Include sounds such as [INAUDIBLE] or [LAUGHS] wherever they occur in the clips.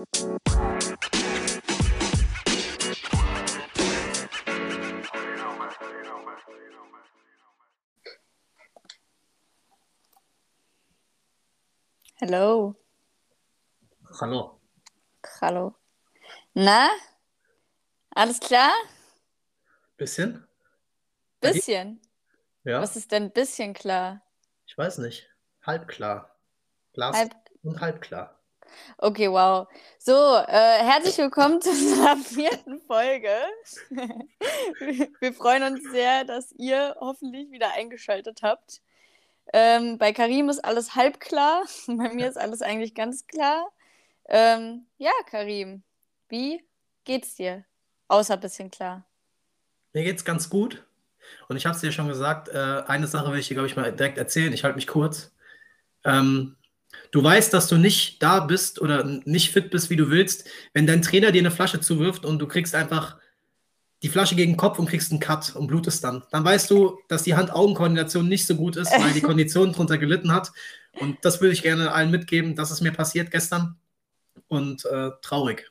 Hallo. Hallo. Hallo. Na? Alles klar? Bisschen? Bisschen. Ja, Was ist denn bisschen klar? ich weiß nicht. Halb klar. Glas Halb. und halb klar. Okay, wow. So, äh, herzlich willkommen zu unserer [LAUGHS] vierten Folge. [LAUGHS] Wir freuen uns sehr, dass ihr hoffentlich wieder eingeschaltet habt. Ähm, bei Karim ist alles halb klar. [LAUGHS] Bei mir ist alles eigentlich ganz klar. Ähm, ja, Karim, wie geht's dir? Außer bisschen klar. Mir geht's ganz gut. Und ich habe es dir schon gesagt, äh, eine Sache will ich dir, glaube ich, mal direkt erzählen. Ich halte mich kurz. Ähm, du weißt, dass du nicht da bist oder nicht fit bist, wie du willst, wenn dein Trainer dir eine Flasche zuwirft und du kriegst einfach die Flasche gegen den Kopf und kriegst einen Cut und blutest dann. Dann weißt du, dass die Hand-Augen-Koordination nicht so gut ist, weil die Kondition drunter gelitten hat. Und das würde ich gerne allen mitgeben. Das ist mir passiert gestern. Und äh, traurig.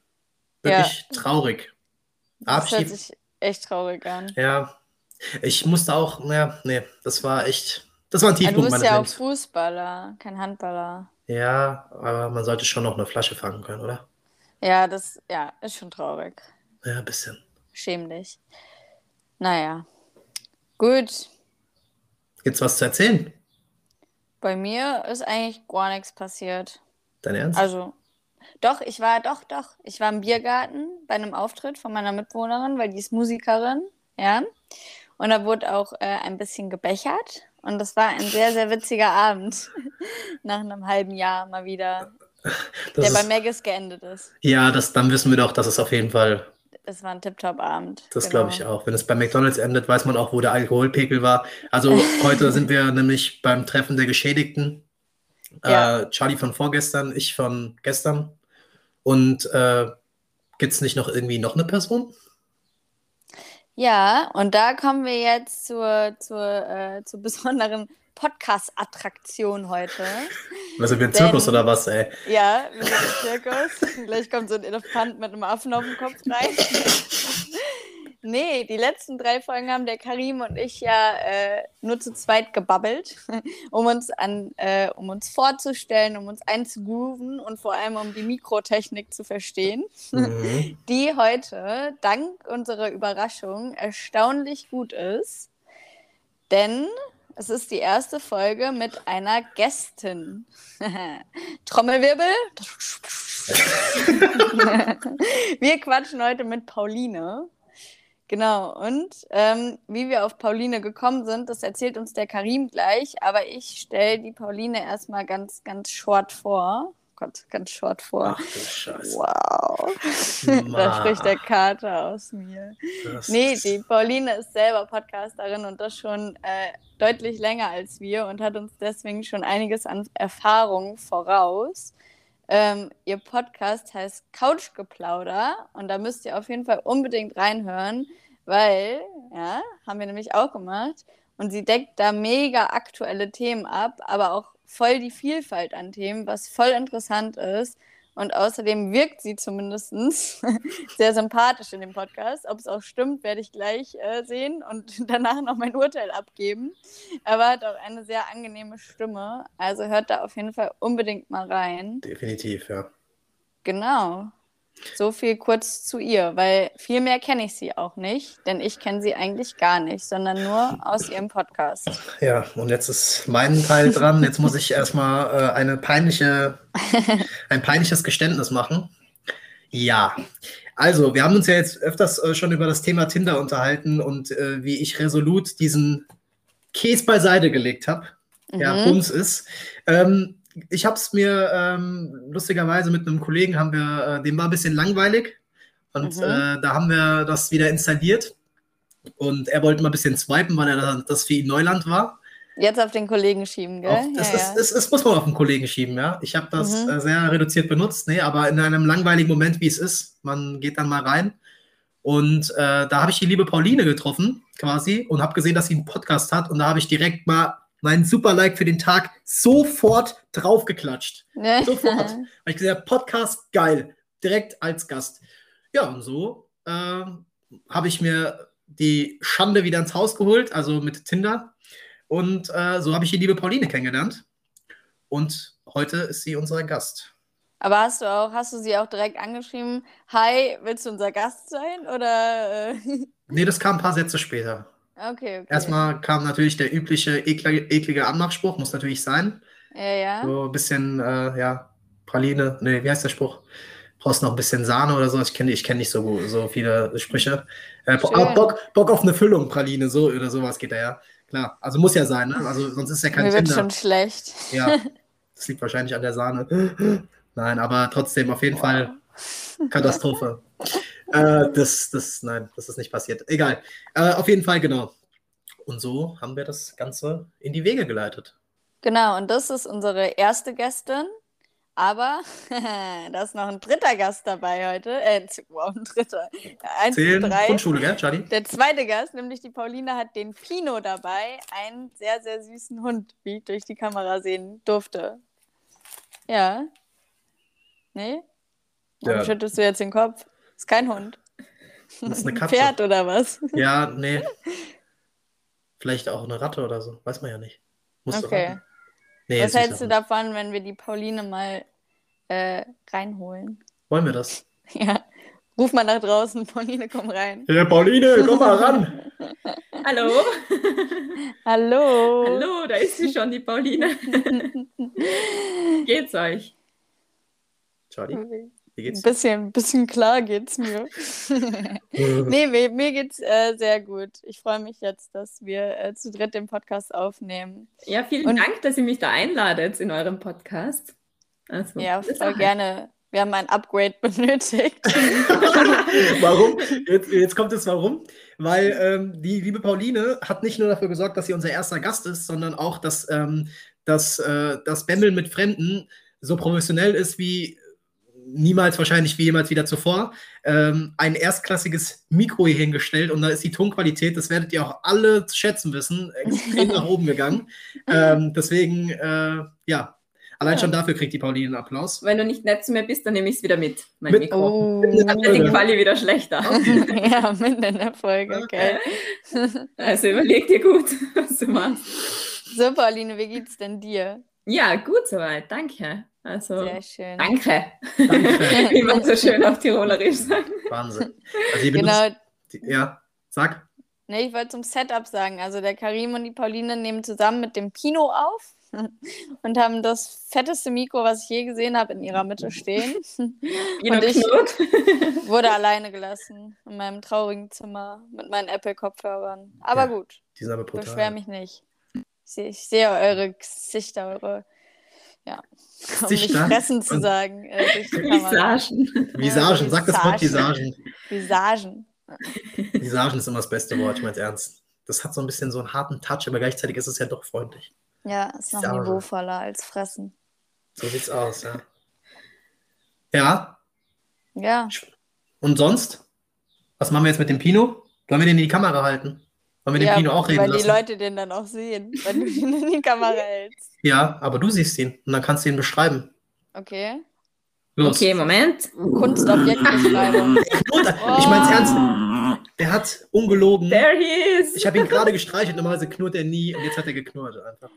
Wirklich traurig. Da hab Das ich hört sich echt traurig an. ja, ich musste auch, naja, nee, das war echt, das war ein Aber Ah, du Tiefpunkt bist ja auch Lebens. Fußballer, kein Handballer. Ja, aber man sollte schon noch eine Flasche fangen können, oder? Ja, das ja, ist schon traurig. Ja, ein bisschen. Schäm dich. Naja. Gut. Gibt's was zu erzählen? Bei mir ist eigentlich gar nichts passiert. Dein Ernst? Also, doch, ich war, doch, doch. Ich war im Biergarten bei einem Auftritt von meiner Mitbewohnerin, weil die ist Musikerin, ja. Und da wurde auch äh, ein bisschen gebechert. Und das war ein sehr, sehr witziger Abend. [LAUGHS] Nach einem halben Jahr mal wieder, das der bei ist, Megis geendet ist. ja, das, dann wissen wir doch, dass es auf jeden Fall, Es war ein Tipptopp-Abend. das genau. glaube ich auch. Wenn es bei McDonalds endet, weiß man auch, wo der Alkoholpegel war. Also heute sind wir nämlich beim Treffen der Geschädigten. Ja. Äh, Charlie von vorgestern, ich von gestern. Und äh, gibt's nicht noch irgendwie noch eine Person? Ja, und da kommen wir jetzt zur, zur, äh, zur [LAUGHS] besonderen Podcast-Attraktion heute. Also wir ein Zirkus oder was, ey? Ja, wir sind im Zirkus. Gleich kommt so ein Elefant mit einem Affen auf dem Kopf rein. [LAUGHS] nee, die letzten drei Folgen haben der Karim und ich ja äh, nur zu zweit gebabbelt, [LAUGHS] um uns an, äh, um uns vorzustellen, um uns einzugrooven und vor allem um die Mikrotechnik zu verstehen, Mhm. [LAUGHS] die heute dank unserer Überraschung erstaunlich gut ist. Denn es ist die erste Folge mit einer Gästin. [LAUGHS] Trommelwirbel. wir quatschen heute mit Pauline. Genau, und ähm, wie wir auf Pauline gekommen sind, das erzählt uns der Karim gleich, aber ich stelle die Pauline erstmal ganz, ganz short vor. Gott, ganz short vor. Ach du Scheiße. Wow. [LAUGHS] da spricht der Kater aus mir. Das Nee, die Pauline ist selber Podcasterin und das schon äh, deutlich länger als wir und hat uns deswegen schon einiges an Erfahrung voraus. Ähm, ihr Podcast heißt Couchgeplauder und da müsst ihr auf jeden Fall unbedingt reinhören, weil, ja, haben wir nämlich auch gemacht und sie deckt da mega aktuelle Themen ab, aber auch voll die Vielfalt an Themen, was voll interessant ist. Und außerdem wirkt sie zumindest [LAUGHS] sehr sympathisch in dem Podcast. Ob es auch stimmt, werde ich gleich äh, sehen und [LAUGHS] danach noch mein Urteil abgeben. Aber hat auch eine sehr angenehme Stimme. Also hört da auf jeden Fall unbedingt mal rein. Definitiv, ja. Genau. So viel kurz zu ihr, weil viel mehr kenne ich sie auch nicht, denn ich kenne sie eigentlich gar nicht, sondern nur aus ihrem Podcast. Ja, und jetzt ist mein Teil dran. Jetzt muss ich erstmal äh, eine peinliche, [LAUGHS] ein peinliches Geständnis machen. Ja, also wir haben uns ja jetzt öfters äh, schon über das Thema Tinder unterhalten und äh, wie ich resolut diesen Käse beiseite gelegt habe. Ja, Mhm. Bums ist. Ähm, ich habe es mir ähm, lustigerweise mit einem Kollegen haben wir, äh, dem war ein bisschen langweilig und Mhm. äh, da haben wir das wieder installiert und er wollte mal ein bisschen swipen, weil er da- das für ihn Neuland war. Jetzt auf den Kollegen schieben, gell? Auf, das, ja, ist, ja. Das, das muss man auf den Kollegen schieben, ja. Ich habe das Mhm. äh, sehr reduziert benutzt, nee, aber in einem langweiligen Moment, wie es ist, man geht dann mal rein. Und äh, da habe ich die liebe Pauline getroffen, quasi, und habe gesehen, dass sie einen Podcast hat. Und da habe ich direkt mal meinen Super-Like für den Tag sofort draufgeklatscht. Sofort. [LAUGHS] Weil ich gesagt Podcast geil. direkt als Gast. Ja, und so äh, habe ich mir die Schande wieder ins Haus geholt, also mit Tinder. Und äh, so habe ich die liebe Pauline kennengelernt. Und heute ist sie unser Gast. Aber hast du auch, hast du sie auch direkt angeschrieben, hi, willst du unser Gast sein? Oder äh? Nee, das kam ein paar Sätze später. Okay, okay. Erstmal kam natürlich der übliche eklige, eklige Anmachspruch, muss natürlich sein. Ja, ja. So ein bisschen, äh, ja, Praline, nee, wie heißt der Spruch? Brauchst noch ein bisschen Sahne oder so? Ich kenne ich kenn nicht so, gut, so viele Sprüche. Äh. Bock, Bock auf eine Füllung, Praline, so oder sowas geht da ja. Klar, also muss ja sein, ne? Also sonst ist ja kein Mir wird Tinder. schon schlecht. Ja, [LAUGHS] das liegt wahrscheinlich an der Sahne. Nein, aber trotzdem auf jeden Fall Katastrophe. Äh, das, das, nein, das ist nicht passiert. Egal. Äh, auf jeden Fall, genau. Und so haben wir das Ganze in die Wege geleitet. Genau, und das ist unsere erste Gästin. Aber [LAUGHS] da ist noch ein dritter Gast dabei heute. Äh, wow, ein dritter. Eins, Zehn drei. Grundschule, gell, Charlie? Der zweite Gast, nämlich die Pauline, hat den Pino dabei. Einen sehr, sehr süßen Hund, wie ich durch die Kamera sehen durfte. Ja. Nee? Warum Ja. schüttelst du jetzt den Kopf? Ist kein Hund. Das ist eine Ein Katze. Pferd oder was? Ja, nee. Vielleicht auch eine Ratte oder so. Weiß man ja nicht. Musst Okay. Nee, Was hältst du davon, wenn wir die Pauline mal äh, reinholen? Wollen wir das? [LAUGHS] Ja. Ruf mal nach draußen, [LAUGHS] Pauline, komm rein. Ja, Pauline, komm mal ran. [LAUGHS] Hallo. Hallo. Hallo, da ist sie schon, die Pauline. Geht's euch? Charlie, wie Ein geht's? bisschen, bisschen klar geht's mir. [LAUGHS] nee, mir, mir geht's äh, sehr gut. Ich freue mich jetzt, dass wir äh, zu dritt den Podcast aufnehmen. Ja, vielen Und- Dank, dass ihr mich da einladet in eurem Podcast. Also, Ja, das ist voll auch- gerne. Wir haben ein Upgrade [LAUGHS] benötigt. [LAUGHS] warum? Jetzt, jetzt kommt es warum. Weil ähm, die liebe Pauline hat nicht nur dafür gesorgt, dass sie unser erster Gast ist, sondern auch, dass ähm, dass, äh, das Bämmeln mit Fremden so professionell ist wie niemals wahrscheinlich wie jemals wieder zuvor. Ähm, ein erstklassiges Mikro hier hingestellt und da ist die Tonqualität, das werdet ihr auch alle zu schätzen wissen, [LAUGHS] extrem nach oben gegangen. Ähm, deswegen, äh, ja, allein Ja. schon dafür kriegt die Pauline einen Applaus. Wenn du nicht nett zu mir bist, dann nehme ich es wieder mit, mein Mit- Mikro. Oh. Dann wird die Quali wieder schlechter. [LAUGHS] ja, mitten in der Folge, okay. [LAUGHS] Also überleg dir gut, was du machst. So, Pauline, wie geht's denn dir? Ja, gut soweit, danke. Also, Sehr schön. danke, Danke. [LAUGHS] wie man so schön auf Tirolerisch [LAUGHS] sagt. Wahnsinn. Also Genau, die, ja, sag. Nee, ich wollte zum Setup sagen. Also der Karim und die Pauline nehmen zusammen mit dem Pino auf [LAUGHS] und haben das fetteste Mikro, was ich je gesehen habe, in ihrer Mitte stehen. Und ich-. Wurde alleine gelassen in meinem traurigen Zimmer mit meinen Apple-Kopfhörern. Aber Ja, gut, Die sind aber beschwer brutal. mich nicht. Ich sehe, ich sehe eure Gesichter, eure, ja, um nicht fressen zu sagen. Äh. Visagen. Visagen, sag das Wort Visagen. Visagen. Visagen. Visagen ist immer das beste Wort, ich meine ernst. Das hat so ein bisschen so einen harten Touch, aber gleichzeitig ist es ja doch freundlich. Ja, ist noch Visagen. niveauvoller als fressen. So sieht's aus, ja. Ja, Ja, und sonst? Was machen wir jetzt mit dem Pino? Wollen wir den in die Kamera halten? Wollen wir den ja Pino auch reden weil lassen? die Leute den dann auch sehen, wenn du ihn in die Kamera hältst. ja, aber du siehst ihn und dann kannst du ihn beschreiben. Okay. Los. Okay, Moment. Kunstobjektbeschreibung. Ich mein's ernst. Der hat ungelogen. There he is. Ich habe ihn gerade gestreichelt, normalerweise knurrt er nie und jetzt hat er geknurrt einfach.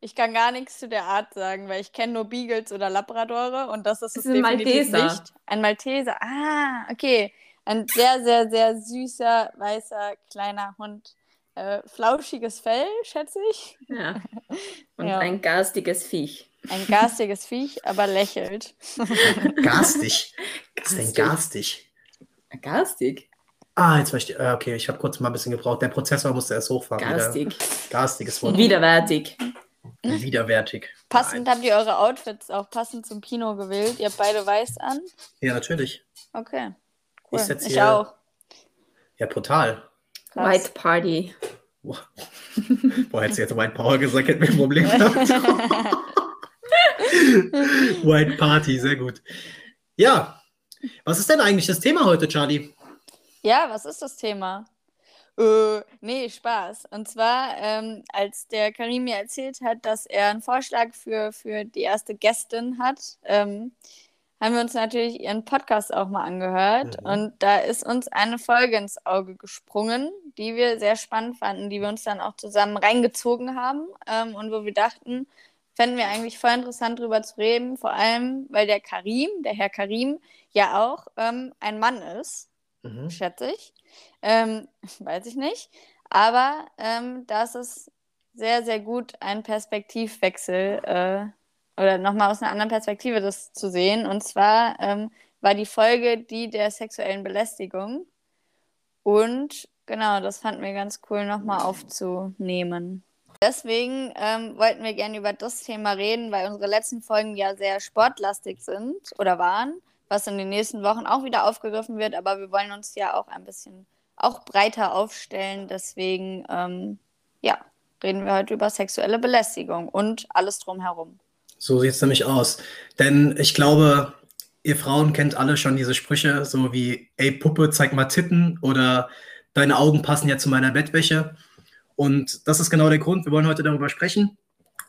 Ich kann gar nichts zu der Art sagen, weil ich kenne nur Beagles oder Labradore und das ist es Das ist ein definitiv Malteser. nicht. Ein Malteser. Ah, okay. Ein sehr, sehr, sehr süßer, weißer, kleiner Hund. Äh, flauschiges Fell, schätze ich. Ja. [LAUGHS] Und Ja. ein garstiges Viech. Ein garstiges Viech, aber lächelt. [LAUGHS] Garstig. Was ist denn garstig? Garstig? Ah, jetzt verstehe ich. Äh, okay, ich habe kurz mal ein bisschen gebraucht. Der Prozessor musste erst hochfahren. wieder. Garstig. Garstiges Wort. Widerwärtig. Widerwärtig. Passend habt ihr eure Outfits auch passend zum Pino gewählt. Ihr habt beide weiß an. Ja, natürlich. Okay. Cool. Ich ich hier- auch. Ja, brutal. Krass. White Party. Boah, hättest du jetzt White Power gesagt, hätten wir ein Problem gehabt. [LAUGHS] White Party, sehr gut. Ja, was ist denn eigentlich das Thema heute, Charlie? Ja, was ist das Thema? Äh, nee, Spaß. Und zwar, ähm, als der Karim mir erzählt hat, dass er einen Vorschlag für, für die erste Gästin hat, ähm, haben wir uns natürlich ihren Podcast auch mal angehört. Mhm. Und da ist uns eine Folge ins Auge gesprungen, die wir sehr spannend fanden, die wir uns dann auch zusammen reingezogen haben ähm, und wo wir dachten, fänden wir eigentlich voll interessant drüber zu reden, vor allem, weil der Karim, der Herr Karim, ja auch ähm, ein Mann ist, Mhm. schätze ich. Ähm, [LAUGHS] weiß ich nicht. Aber ähm, das ist sehr, sehr gut, einen Perspektivwechsel äh, oder nochmal aus einer anderen Perspektive das zu sehen. Und zwar ähm, war die Folge die der sexuellen Belästigung. Und genau, das fanden wir ganz cool, nochmal aufzunehmen. Deswegen ähm, wollten wir gerne über das Thema reden, weil unsere letzten Folgen ja sehr sportlastig sind oder waren, was in den nächsten Wochen auch wieder aufgegriffen wird. Aber wir wollen uns ja auch ein bisschen auch breiter aufstellen. Deswegen, ähm, ja, reden wir heute über sexuelle Belästigung und alles drumherum. So sieht es nämlich aus. Denn ich glaube, ihr Frauen kennt alle schon diese Sprüche, so wie, ey Puppe, zeig mal Titten oder deine Augen passen ja zu meiner Bettwäsche. Und das ist genau der Grund. Wir wollen heute darüber sprechen.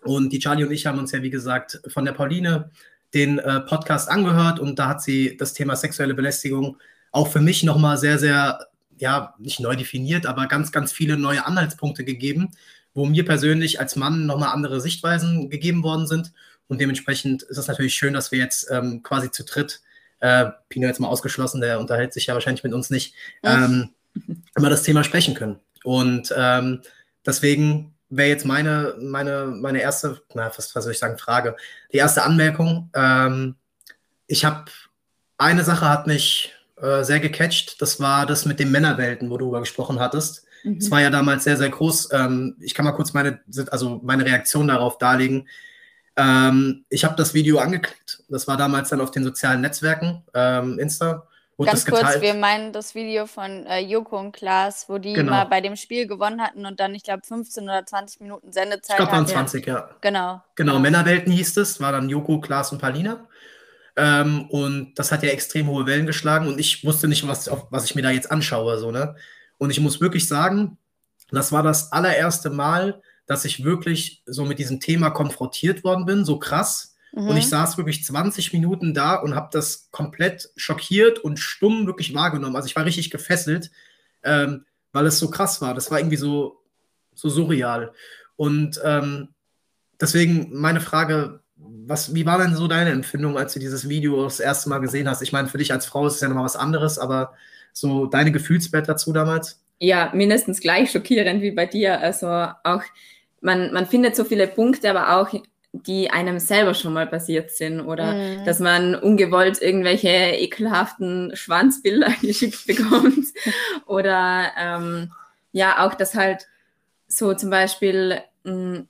Und die Charlie und ich haben uns ja, wie gesagt, von der Pauline den äh, Podcast angehört und da hat sie das Thema sexuelle Belästigung auch für mich nochmal sehr, sehr, ja, nicht neu definiert, aber ganz, ganz viele neue Anhaltspunkte gegeben, wo mir persönlich als Mann nochmal andere Sichtweisen gegeben worden sind. Und dementsprechend ist es natürlich schön, dass wir jetzt ähm, quasi zu dritt, äh, Pino jetzt mal ausgeschlossen, der unterhält sich ja wahrscheinlich mit uns nicht, ähm, über das Thema sprechen können. Und ähm, deswegen wäre jetzt meine, meine, meine erste, na, was, was soll ich sagen, Frage. Die erste Anmerkung. Ähm, ich habe, eine Sache hat mich äh, sehr gecatcht, das war das mit den Männerwelten, wo du darüber gesprochen hattest. Mhm. Es war ja damals sehr, sehr groß. Ähm, ich kann mal kurz meine, also meine Reaktion darauf darlegen. Ähm, ich habe das Video angeklickt. Das war damals dann auf den sozialen Netzwerken, ähm, Insta. Wurde Ganz kurz, wir meinen das Video von äh, Joko und Klaas, wo die Genau. mal bei dem Spiel gewonnen hatten und dann, ich glaube, 15 oder 20 Minuten ich Sendezeit glaube, waren hatten. 20, ja. Genau. Genau, Ja. Männerwelten hieß es, war dann Joko, Klaas und Palina. Ähm, und das hat ja extrem hohe Wellen geschlagen und ich wusste nicht, was, auf, was ich mir da jetzt anschaue. So, ne? Und ich muss wirklich sagen, das war das allererste Mal, dass ich wirklich so mit diesem Thema konfrontiert worden bin, so krass. Mhm. Und ich saß wirklich 20 Minuten da und habe das komplett schockiert und stumm wirklich wahrgenommen. Also ich war richtig gefesselt, ähm, weil es so krass war. Das war irgendwie so, so surreal. Und ähm, deswegen meine Frage, was, wie war denn so deine Empfindung, als du dieses Video das erste Mal gesehen hast? Ich meine, für dich als Frau ist es ja nochmal was anderes, aber so deine Gefühlswelt dazu damals? Ja, mindestens gleich schockierend wie bei dir. Also auch, man, man findet so viele Punkte, aber auch, die einem selber schon mal passiert sind oder Mhm. dass man ungewollt irgendwelche ekelhaften Schwanzbilder [LAUGHS] geschickt bekommt [LAUGHS] oder ähm, ja, auch, dass halt so zum Beispiel mh,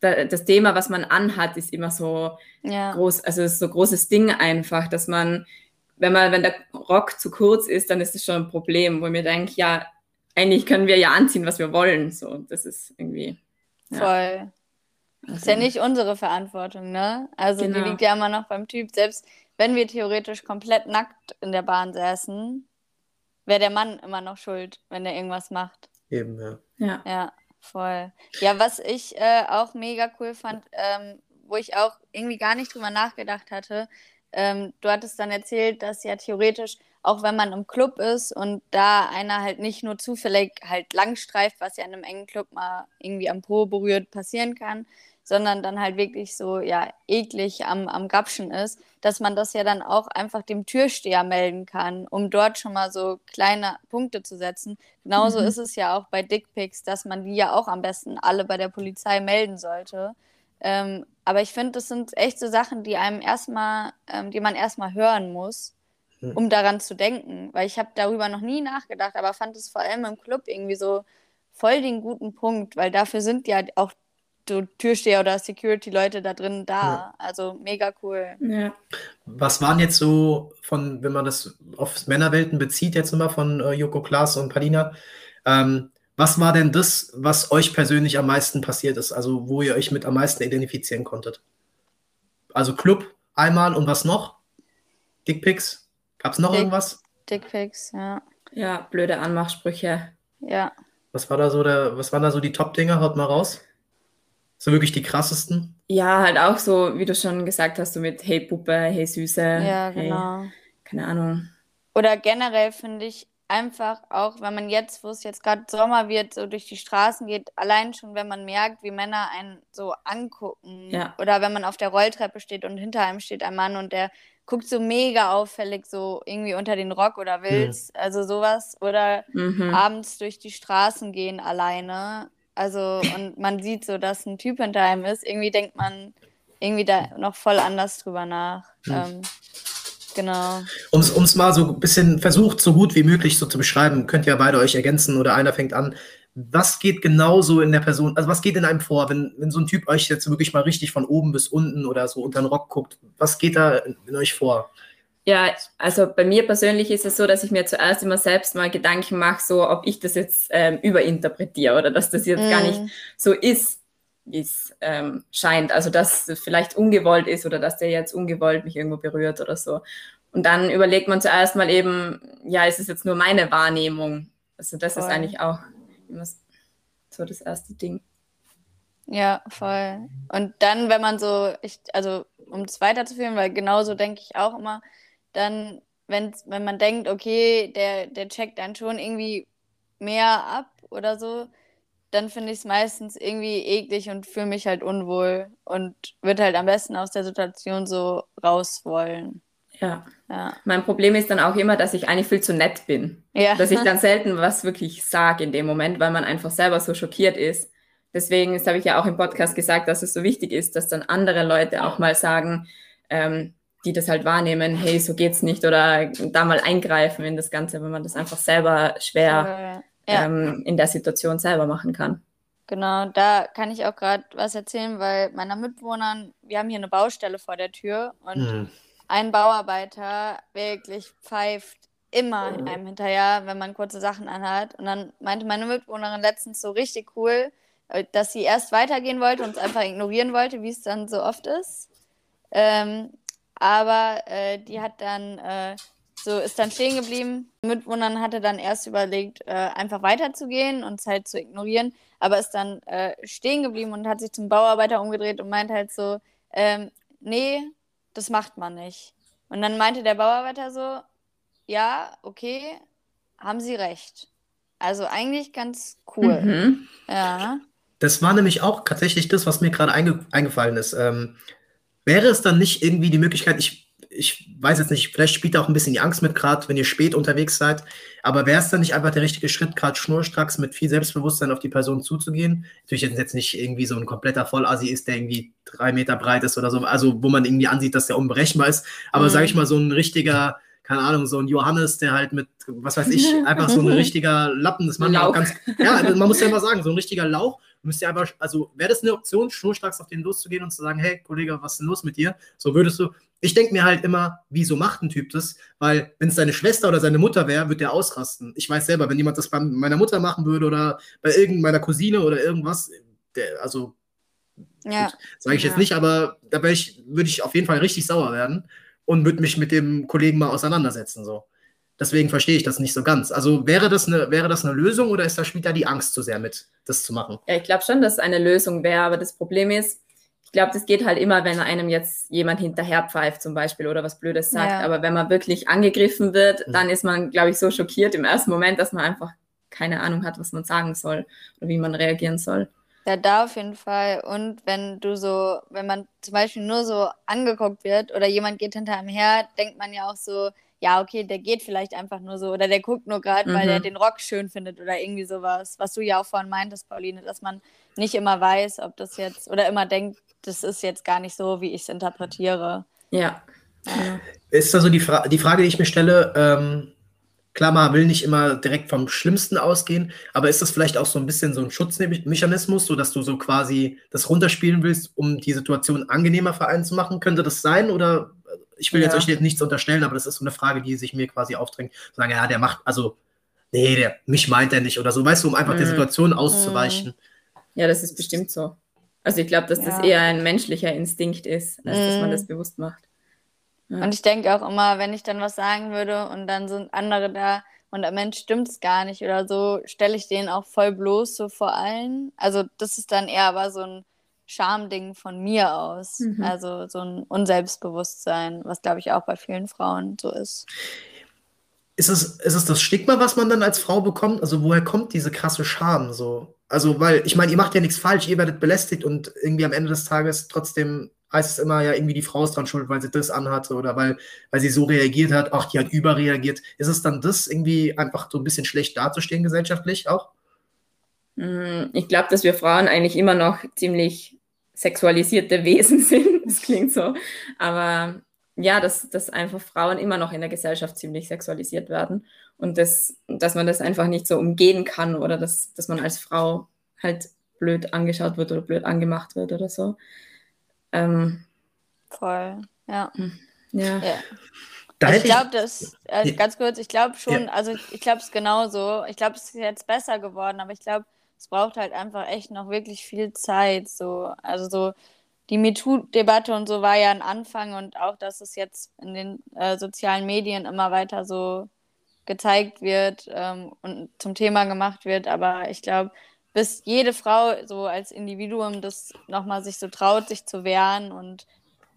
da, das Thema, was man anhat, ist immer so ja. groß, also es ist so großes Ding einfach, dass man, wenn man, wenn der Rock zu kurz ist, dann ist das schon ein Problem, wo ich mir denke, ja, eigentlich können wir ja anziehen, was wir wollen. So, das ist irgendwie. Voll. Ist ja nicht unsere Verantwortung, ne? Also die Genau. liegt ja immer noch beim Typ. Selbst wenn wir theoretisch komplett nackt in der Bahn säßen, wäre der Mann immer noch schuld, wenn er irgendwas macht. Eben, ja. Ja. Ja, voll. Ja, was ich äh, auch mega cool fand, ähm, wo ich auch irgendwie gar nicht drüber nachgedacht hatte, ähm, du hattest dann erzählt, dass ja theoretisch, auch wenn man im Club ist und da einer halt nicht nur zufällig halt langstreift, was ja in einem engen Club mal irgendwie am Po berührt passieren kann, sondern dann halt wirklich so, ja, eklig am, am Grapschen ist, dass man das ja dann auch einfach dem Türsteher melden kann, um dort schon mal so kleine Punkte zu setzen. Genauso Mhm. ist es ja auch bei Dickpics, dass man die ja auch am besten alle bei der Polizei melden sollte. Ähm, aber ich finde, das sind echt so Sachen, die einem erstmal, ähm, die man erstmal hören muss. Um daran zu denken. Weil ich habe darüber noch nie nachgedacht, aber fand es vor allem im Club irgendwie so voll den guten Punkt, weil dafür sind ja auch so Türsteher oder Security-Leute da drin da. Ja. Also mega cool. Ja. Was waren jetzt so von, wenn man das auf Männerwelten bezieht, jetzt immer von äh, Joko Klaas und Palina, ähm, was war denn das, was euch persönlich am meisten passiert ist? Also, wo ihr euch mit am meisten identifizieren konntet? Also Club einmal und was noch? Dickpics? Gab es noch Dick- irgendwas? Dickpics, ja. ja, blöde Anmachsprüche. Ja. Was war da so der, was waren da so die Top-Dinger? Haut mal raus. So wirklich die krassesten? Ja, halt auch so, wie du schon gesagt hast, so mit Hey Puppe, Hey Süße. Ja, hey, genau. keine Ahnung. Oder generell finde ich einfach auch, wenn man jetzt, wo es jetzt gerade Sommer wird, so durch die Straßen geht, allein schon, wenn man merkt, wie Männer einen so angucken. Ja. Oder wenn man auf der Rolltreppe steht und hinter einem steht ein Mann und der guckt so mega auffällig so irgendwie unter den Rock oder Wils, also sowas. Oder Mhm. abends durch die Straßen gehen alleine. Also, und man sieht so, dass ein Typ hinter einem ist. Irgendwie denkt man irgendwie da noch voll anders drüber nach. Hm. Ähm, genau. Um es mal so ein bisschen versucht, so gut wie möglich so zu beschreiben, könnt ihr beide euch ergänzen oder einer fängt an. Was geht genauso in der Person, also was geht in einem vor, wenn, wenn so ein Typ euch jetzt wirklich mal richtig von oben bis unten oder so unter den Rock guckt? Was geht da in, in euch vor? Ja, also bei mir persönlich ist es so, dass ich mir zuerst immer selbst mal Gedanken mache, so ob ich das jetzt ähm, überinterpretiere oder dass das jetzt gar nicht Mm. so ist, wie es ähm, scheint. Also dass es vielleicht ungewollt ist oder dass der jetzt ungewollt mich irgendwo berührt oder so. Und dann überlegt man zuerst mal eben, ja, ist es jetzt nur meine Wahrnehmung? Also das ist Voll. eigentlich auch immer so das erste Ding. Ja, voll. Und dann, wenn man so, ich, also um es weiterzuführen, weil genauso denke ich auch immer, dann, wenn's, wenn man denkt, okay, der, der checkt dann schon irgendwie mehr ab oder so, dann finde ich es meistens irgendwie eklig und fühle mich halt unwohl und würde halt am besten aus der Situation so raus wollen. Ja. Ja. Mein Problem ist dann auch immer, dass ich eigentlich viel zu nett bin. Ja. dass ich dann selten was wirklich sage in dem Moment, weil man einfach selber so schockiert ist. Deswegen, das habe ich ja auch im Podcast gesagt, dass es so wichtig ist, dass dann andere Leute auch mal sagen, ähm, die das halt wahrnehmen, hey, so geht's nicht oder da mal eingreifen in das Ganze, wenn man das einfach selber schwer ja. ähm, in der Situation selber machen kann. Genau, da kann ich auch gerade was erzählen, weil meiner Mitbewohnern, wir haben hier eine Baustelle vor der Tür und Hm. Ein Bauarbeiter wirklich pfeift immer einem hinterher, wenn man kurze Sachen anhat. Und dann meinte meine Mitbewohnerin letztens so richtig cool, äh, dass sie erst weitergehen wollte und es einfach ignorieren wollte, wie es dann so oft ist. Ähm, aber äh, die hat dann äh, so ist dann stehen geblieben. Die Mitbewohnerin hatte dann erst überlegt, äh, einfach weiterzugehen und es halt zu ignorieren, aber ist dann äh, stehen geblieben und hat sich zum Bauarbeiter umgedreht und meint halt so, ähm, nee, das macht man nicht. Und dann meinte der Bauarbeiter so, ja, okay, haben Sie recht. Also eigentlich ganz cool. Mhm. Ja. Das war nämlich auch tatsächlich das, was mir gerade einge eingefallen ist. Ähm, wäre es dann nicht irgendwie die Möglichkeit, ich, ich weiß jetzt nicht, vielleicht spielt da auch ein bisschen die Angst mit, gerade wenn ihr spät unterwegs seid, aber wäre es dann nicht einfach der richtige Schritt, gerade schnurstracks mit viel Selbstbewusstsein auf die Person zuzugehen? Natürlich jetzt, jetzt nicht irgendwie so ein kompletter Vollassi ist, der irgendwie drei Meter breit ist oder so, also wo man irgendwie ansieht, dass der unberechenbar ist, aber Mhm. sage ich mal, so ein richtiger, keine Ahnung, so ein Johannes, der halt mit, was weiß ich, einfach so ein [LAUGHS] richtiger Lappen, das man ja auch ganz, ja, man muss ja immer sagen, so ein richtiger Lauch, müsst ihr einfach, also wäre das eine Option, schnurstracks auf den loszugehen und zu sagen, hey Kollege, was ist denn los mit dir? So würdest du, ich denke mir halt immer, wieso macht ein Typ das? Weil wenn es seine Schwester oder seine Mutter wäre, würde der ausrasten. Ich weiß selber, wenn jemand das bei meiner Mutter machen würde oder bei irgendeiner Cousine oder irgendwas, der, also Ja. sage ich Ja. jetzt nicht, aber da ich, würde ich auf jeden Fall richtig sauer werden und würde mich mit dem Kollegen mal auseinandersetzen. So. Deswegen verstehe ich das nicht so ganz. Also wäre das eine, wäre das eine Lösung oder ist da spielt da die Angst zu sehr mit, das zu machen? Ja, ich glaube schon, dass es eine Lösung wäre, aber das Problem ist, ich glaube, das geht halt immer, wenn einem jetzt jemand hinterher pfeift zum Beispiel oder was Blödes sagt. Ja. Aber wenn man wirklich angegriffen wird, Mhm. dann ist man, glaube ich, so schockiert im ersten Moment, dass man einfach keine Ahnung hat, was man sagen soll oder wie man reagieren soll. Ja, da auf jeden Fall. Und wenn du so, wenn man zum Beispiel nur so angeguckt wird oder jemand geht hinter einem her, denkt man ja auch so, ja, okay, der geht vielleicht einfach nur so oder der guckt nur gerade, weil Mhm. er den Rock schön findet oder irgendwie sowas. Was du ja auch vorhin meintest, Pauline, dass man nicht immer weiß, ob das jetzt oder immer denkt, das ist jetzt gar nicht so, wie ich es interpretiere. Ja. Ja. Ist also die, Fra die Frage, die ich mir stelle, ähm, klar, man will nicht immer direkt vom Schlimmsten ausgehen, aber ist das vielleicht auch so ein bisschen so ein Schutzmechanismus, so dass du so quasi das runterspielen willst, um die Situation angenehmer für einen zu machen? Könnte das sein? Oder ich will jetzt Ja. euch jetzt nichts unterstellen, aber das ist so eine Frage, die sich mir quasi aufdrängt. Sagen, ja, der macht, also, nee, der, mich meint er nicht oder so, weißt du, um einfach der Mhm. Situation auszuweichen. Ja, das ist bestimmt so. Also ich glaube, dass das Ja. eher ein menschlicher Instinkt ist, als dass man Mhm. das bewusst macht. Ja. Und ich denke auch immer, wenn ich dann was sagen würde und dann sind andere da und am Mensch stimmt es gar nicht oder so, stelle ich den auch voll bloß so vor allen. Also das ist dann eher aber so ein Schamding von mir aus. Mhm. Also so ein Unselbstbewusstsein, was glaube ich auch bei vielen Frauen so ist. Ist es, ist es das Stigma, was man dann als Frau bekommt? Also woher kommt diese krasse Scham so? Also, weil, ich meine, ihr macht ja nichts falsch, ihr werdet belästigt und irgendwie am Ende des Tages trotzdem heißt es immer ja, irgendwie die Frau ist dran schuld, weil sie das anhatte oder weil, weil sie so reagiert hat, ach, die hat überreagiert. Ist es dann das irgendwie einfach so ein bisschen schlecht dazustehen gesellschaftlich auch? Mm, Ich glaube, dass wir Frauen eigentlich immer noch ziemlich sexualisierte Wesen [LAUGHS] sind. Das klingt so. Aber ja, dass, dass einfach Frauen immer noch in der Gesellschaft ziemlich sexualisiert werden und das, dass man das einfach nicht so umgehen kann oder dass, dass man als Frau halt blöd angeschaut wird oder blöd angemacht wird oder so. Ähm, Voll. Ja. ja. ja. Also hätte ich glaube, das, Ja. ganz kurz, ich glaube schon, Ja. also ich glaube es genauso. Ich glaube, es ist jetzt besser geworden, aber ich glaube, es braucht halt einfach echt noch wirklich viel Zeit. So. Also so die MeToo-Debatte und so war ja ein Anfang und auch, dass es jetzt in den äh, sozialen Medien immer weiter so gezeigt wird ähm, und zum Thema gemacht wird. Aber ich glaube, bis jede Frau so als Individuum das nochmal sich so traut, sich zu wehren und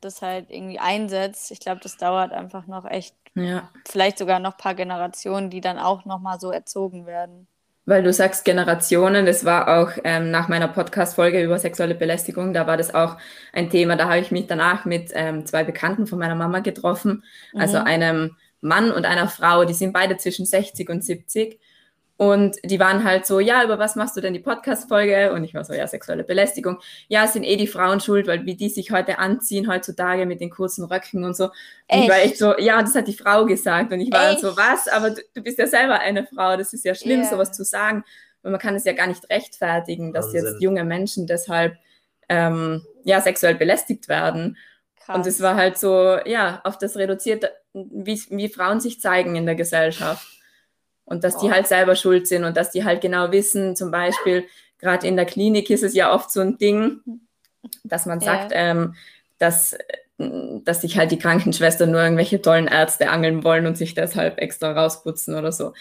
das halt irgendwie einsetzt, ich glaube, das dauert einfach noch echt ja. vielleicht sogar noch ein paar Generationen, die dann auch nochmal so erzogen werden. Weil du sagst Generationen, das war auch ähm, nach meiner Podcast-Folge über sexuelle Belästigung, da war das auch ein Thema. Da habe ich mich danach mit ähm, zwei Bekannten von meiner Mama getroffen, also Mhm. einem Mann und einer Frau, die sind beide zwischen 60 und 70. Und die waren halt so, ja, über was machst du denn die Podcast-Folge? Und ich war so, ja, sexuelle Belästigung. Ja, es sind eh die Frauen schuld, weil wie die sich heute anziehen, heutzutage mit den kurzen Röcken und so. Und ich war Echt? echt so, ja, das hat die Frau gesagt. Und ich war dann so, Echt? was? Aber du, du bist ja selber eine Frau, das ist ja schlimm, Ja. sowas zu sagen. Und man kann es ja gar nicht rechtfertigen, dass Wahnsinn. jetzt junge Menschen deshalb ähm, ja, sexuell belästigt werden. Krass. Und es war halt so, ja, auf das reduziert, wie, wie Frauen sich zeigen in der Gesellschaft. Und dass die Boah. halt selber schuld sind und dass die halt genau wissen, zum Beispiel, gerade in der Klinik ist es ja oft so ein Ding, dass man Ja. sagt, ähm, dass, dass sich halt die Krankenschwestern nur irgendwelche tollen Ärzte angeln wollen und sich deshalb extra rausputzen oder so.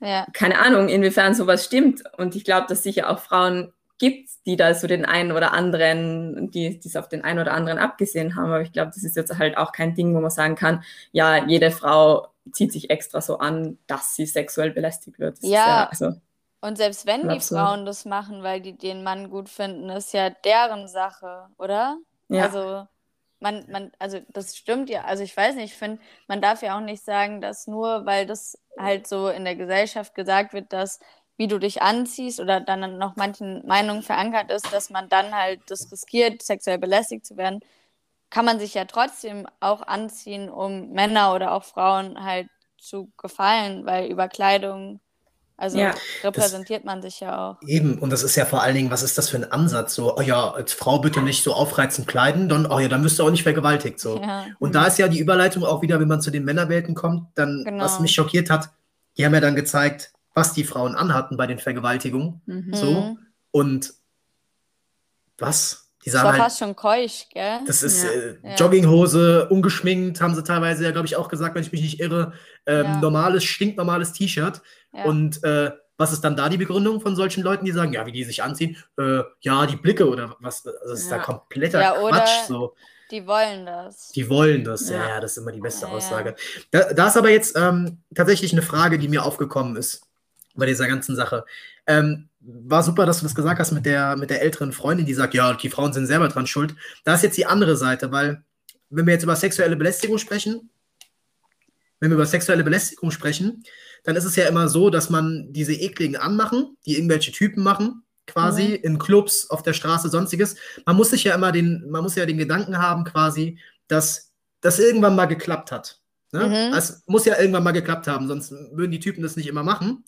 ja. Keine Ahnung, inwiefern sowas stimmt. Und ich glaube, dass sicher auch Frauen gibt, die da so den einen oder anderen, die die es auf den einen oder anderen abgesehen haben. Aber ich glaube, das ist jetzt halt auch kein Ding, wo man sagen kann, ja, jede Frau zieht sich extra so an, dass sie sexuell belästigt wird. Das ist Ja. also, Und selbst wenn die Absolut. Frauen das machen, weil die den Mann gut finden, ist ja deren Sache, oder? ja. Also man, man, also das stimmt ja. Also ich weiß nicht, ich finde, man darf ja auch nicht sagen, dass nur, weil das halt so in der Gesellschaft gesagt wird, dass wie du dich anziehst oder dann noch manchen Meinungen verankert ist, dass man dann halt das riskiert, sexuell belästigt zu werden, kann man sich ja trotzdem auch anziehen, um Männer oder auch Frauen halt zu gefallen, weil über Kleidung, also Ja. repräsentiert man sich ja auch. Eben, und das ist ja vor allen Dingen, was ist das für ein Ansatz? So, oh ja, als Frau bitte nicht so aufreizend kleiden, dann, oh ja, dann wirst du auch nicht vergewaltigt. So. Ja. Und da ist ja die Überleitung auch wieder, wenn man zu den Männerwelten kommt, dann, Genau. was mich schockiert hat, die haben ja dann gezeigt, was die Frauen anhatten bei den Vergewaltigungen. Mhm. So. Mhm. Und was? Die Das war sahen halt, fast schon keusch, gell? das ist Ja. äh, Ja. Jogginghose, ungeschminkt, haben sie teilweise ja, glaube ich, auch gesagt, wenn ich mich nicht irre. Ähm, Ja. Normales, stinknormales T-Shirt. Und äh, was ist dann da die Begründung von solchen Leuten, die sagen, ja, wie die sich anziehen? Äh, ja, die Blicke oder was? Also das ist da kompletter Quatsch. So. Die wollen das. Die wollen das, ja, das ist immer die beste. Aussage. Da, da ist aber jetzt ähm, tatsächlich eine Frage, die mir aufgekommen ist bei dieser ganzen Sache. Ähm, war super, dass du das gesagt hast mit der, mit der älteren Freundin, die sagt, ja, die Frauen sind selber dran schuld. Da ist jetzt die andere Seite, weil wenn wir jetzt über sexuelle Belästigung sprechen, wenn wir über sexuelle Belästigung sprechen, dann ist es ja immer so, dass man diese ekligen Anmachen, die irgendwelche Typen machen, quasi Mhm. in Clubs, auf der Straße, sonstiges, man muss sich ja immer den, man muss ja den Gedanken haben, quasi, dass das irgendwann mal geklappt hat. Ne? Mhm. Es muss ja irgendwann mal geklappt haben, sonst würden die Typen das nicht immer machen.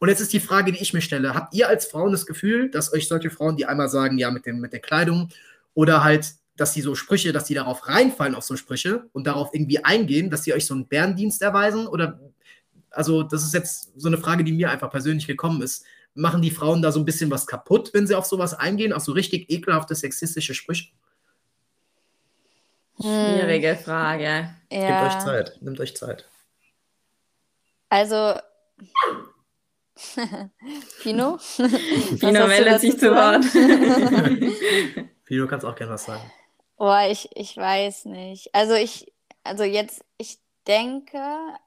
Und jetzt ist die Frage, die ich mir stelle: Habt ihr als Frauen das Gefühl, dass euch solche Frauen, die einmal sagen, ja, mit, dem, mit der Kleidung oder halt, dass die so Sprüche, dass die darauf reinfallen auf so Sprüche und darauf irgendwie eingehen, dass sie euch so einen Bärendienst erweisen? Oder, also, das ist jetzt so eine Frage, die mir einfach persönlich gekommen ist. Machen die Frauen da so ein bisschen was kaputt, wenn sie auf sowas eingehen, auf so richtig ekelhafte sexistische Sprüche? Schwierige Frage. Gebt Ja. euch Zeit, nehmt euch Zeit. Also, [LAUGHS] Pino? [LAUGHS] Pino hast du meldet dazu sich zu sagen? [LAUGHS] Wort. Du kannst auch gerne was sagen. Boah, ich, ich weiß nicht. Also ich, also jetzt, ich denke,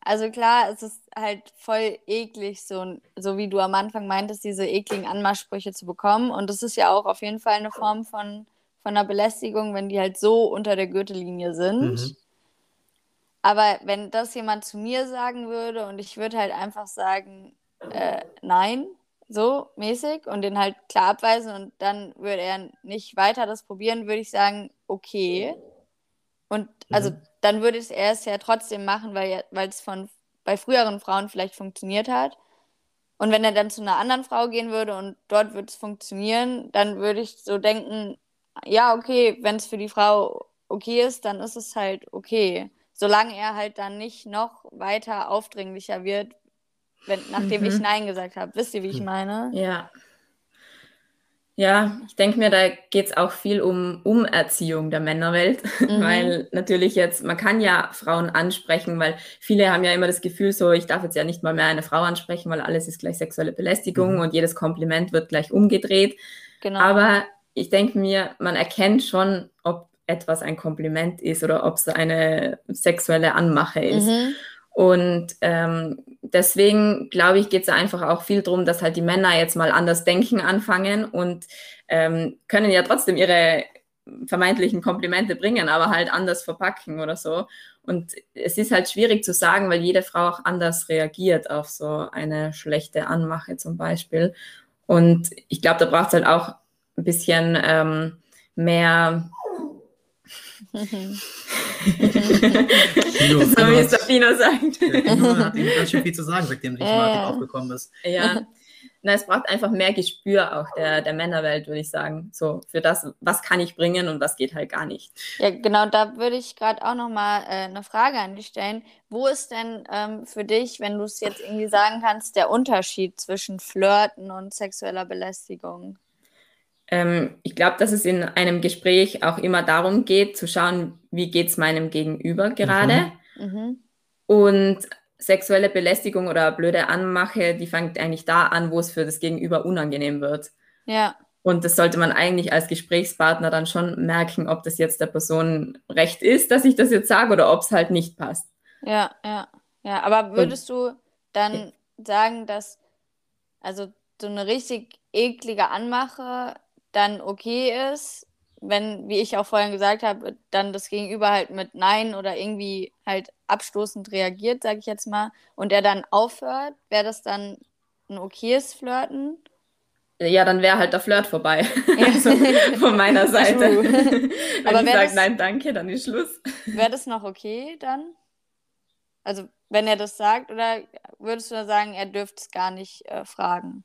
also klar, es ist halt voll eklig, so, so wie du am Anfang meintest, diese ekligen Anmachsprüche zu bekommen. Und das ist ja auch auf jeden Fall eine Form von, von einer Belästigung, wenn die halt so unter der Gürtellinie sind. Mhm. Aber wenn das jemand zu mir sagen würde und ich würde halt einfach sagen, äh, nein, so mäßig und den halt klar abweisen und dann würde er nicht weiter das probieren, würde ich sagen, okay. Und also Mhm. dann würde er es ja trotzdem machen, weil weil es von bei früheren Frauen vielleicht funktioniert hat. Und wenn er dann zu einer anderen Frau gehen würde und dort würde es funktionieren, dann würde ich so denken, ja, okay, wenn es für die Frau okay ist, dann ist es halt okay. Solange er halt dann nicht noch weiter aufdringlicher wird, wenn, nachdem ich Mhm. Nein gesagt habe. Wisst ihr, wie ich Hm. meine? Ja. Ja, ich denke mir, da geht es auch viel um Umerziehung der Männerwelt, [LAUGHS] Mhm. weil natürlich jetzt, man kann ja Frauen ansprechen, weil viele haben ja immer das Gefühl, so, ich darf jetzt ja nicht mal mehr eine Frau ansprechen, weil alles ist gleich sexuelle Belästigung Mhm. und jedes Kompliment wird gleich umgedreht. Genau. Aber ich denke mir, man erkennt schon, ob etwas ein Kompliment ist oder ob es eine sexuelle Anmache ist. Mhm. Und ähm, deswegen glaube ich, geht es einfach auch viel darum, dass halt die Männer jetzt mal anders denken anfangen und ähm, können ja trotzdem ihre vermeintlichen Komplimente bringen, aber halt anders verpacken oder so. Und es ist halt schwierig zu sagen, weil jede Frau auch anders reagiert auf so eine schlechte Anmache zum Beispiel. Und ich glaube, da braucht es halt auch ein bisschen ähm, mehr Kino, so wie es Sabina sagt. Kino hat ihm ganz schön viel zu sagen, seitdem die Ja, Thematik ja. aufgekommen ist. Ja. Na, es braucht einfach mehr Gespür auch der, der Männerwelt, würde ich sagen. So für das, was kann ich bringen und was geht halt gar nicht. Ja, genau, da würde ich gerade auch nochmal äh, eine Frage an dich stellen. Wo ist denn ähm, für dich, wenn du es jetzt irgendwie sagen kannst, der Unterschied zwischen Flirten und sexueller Belästigung? Ähm, ich glaube, dass es in einem Gespräch auch immer darum geht, zu schauen, wie geht es meinem Gegenüber gerade. Mhm. Und sexuelle Belästigung oder blöde Anmache, die fängt eigentlich da an, wo es für das Gegenüber unangenehm wird. Ja, Und das sollte man eigentlich als Gesprächspartner dann schon merken, ob das jetzt der Person recht ist, dass ich das jetzt sage oder ob es halt nicht passt. ja, ja, ja. Aber würdest du dann sagen, dass also so eine richtig eklige Anmache dann okay ist, wenn, wie ich auch vorhin gesagt habe, dann das Gegenüber halt mit Nein oder irgendwie halt abstoßend reagiert, sage ich jetzt mal, und er dann aufhört, wäre das dann ein okayes Flirten? Ja, dann wäre halt der Flirt vorbei. Ja. [LAUGHS] Also von meiner [LAUGHS] Seite. [LAUGHS] Wenn Aber ich sage nein, danke, dann ist Schluss. Wäre das noch okay dann? Also, wenn er das sagt, oder würdest du da sagen, er dürfte es gar nicht äh, fragen?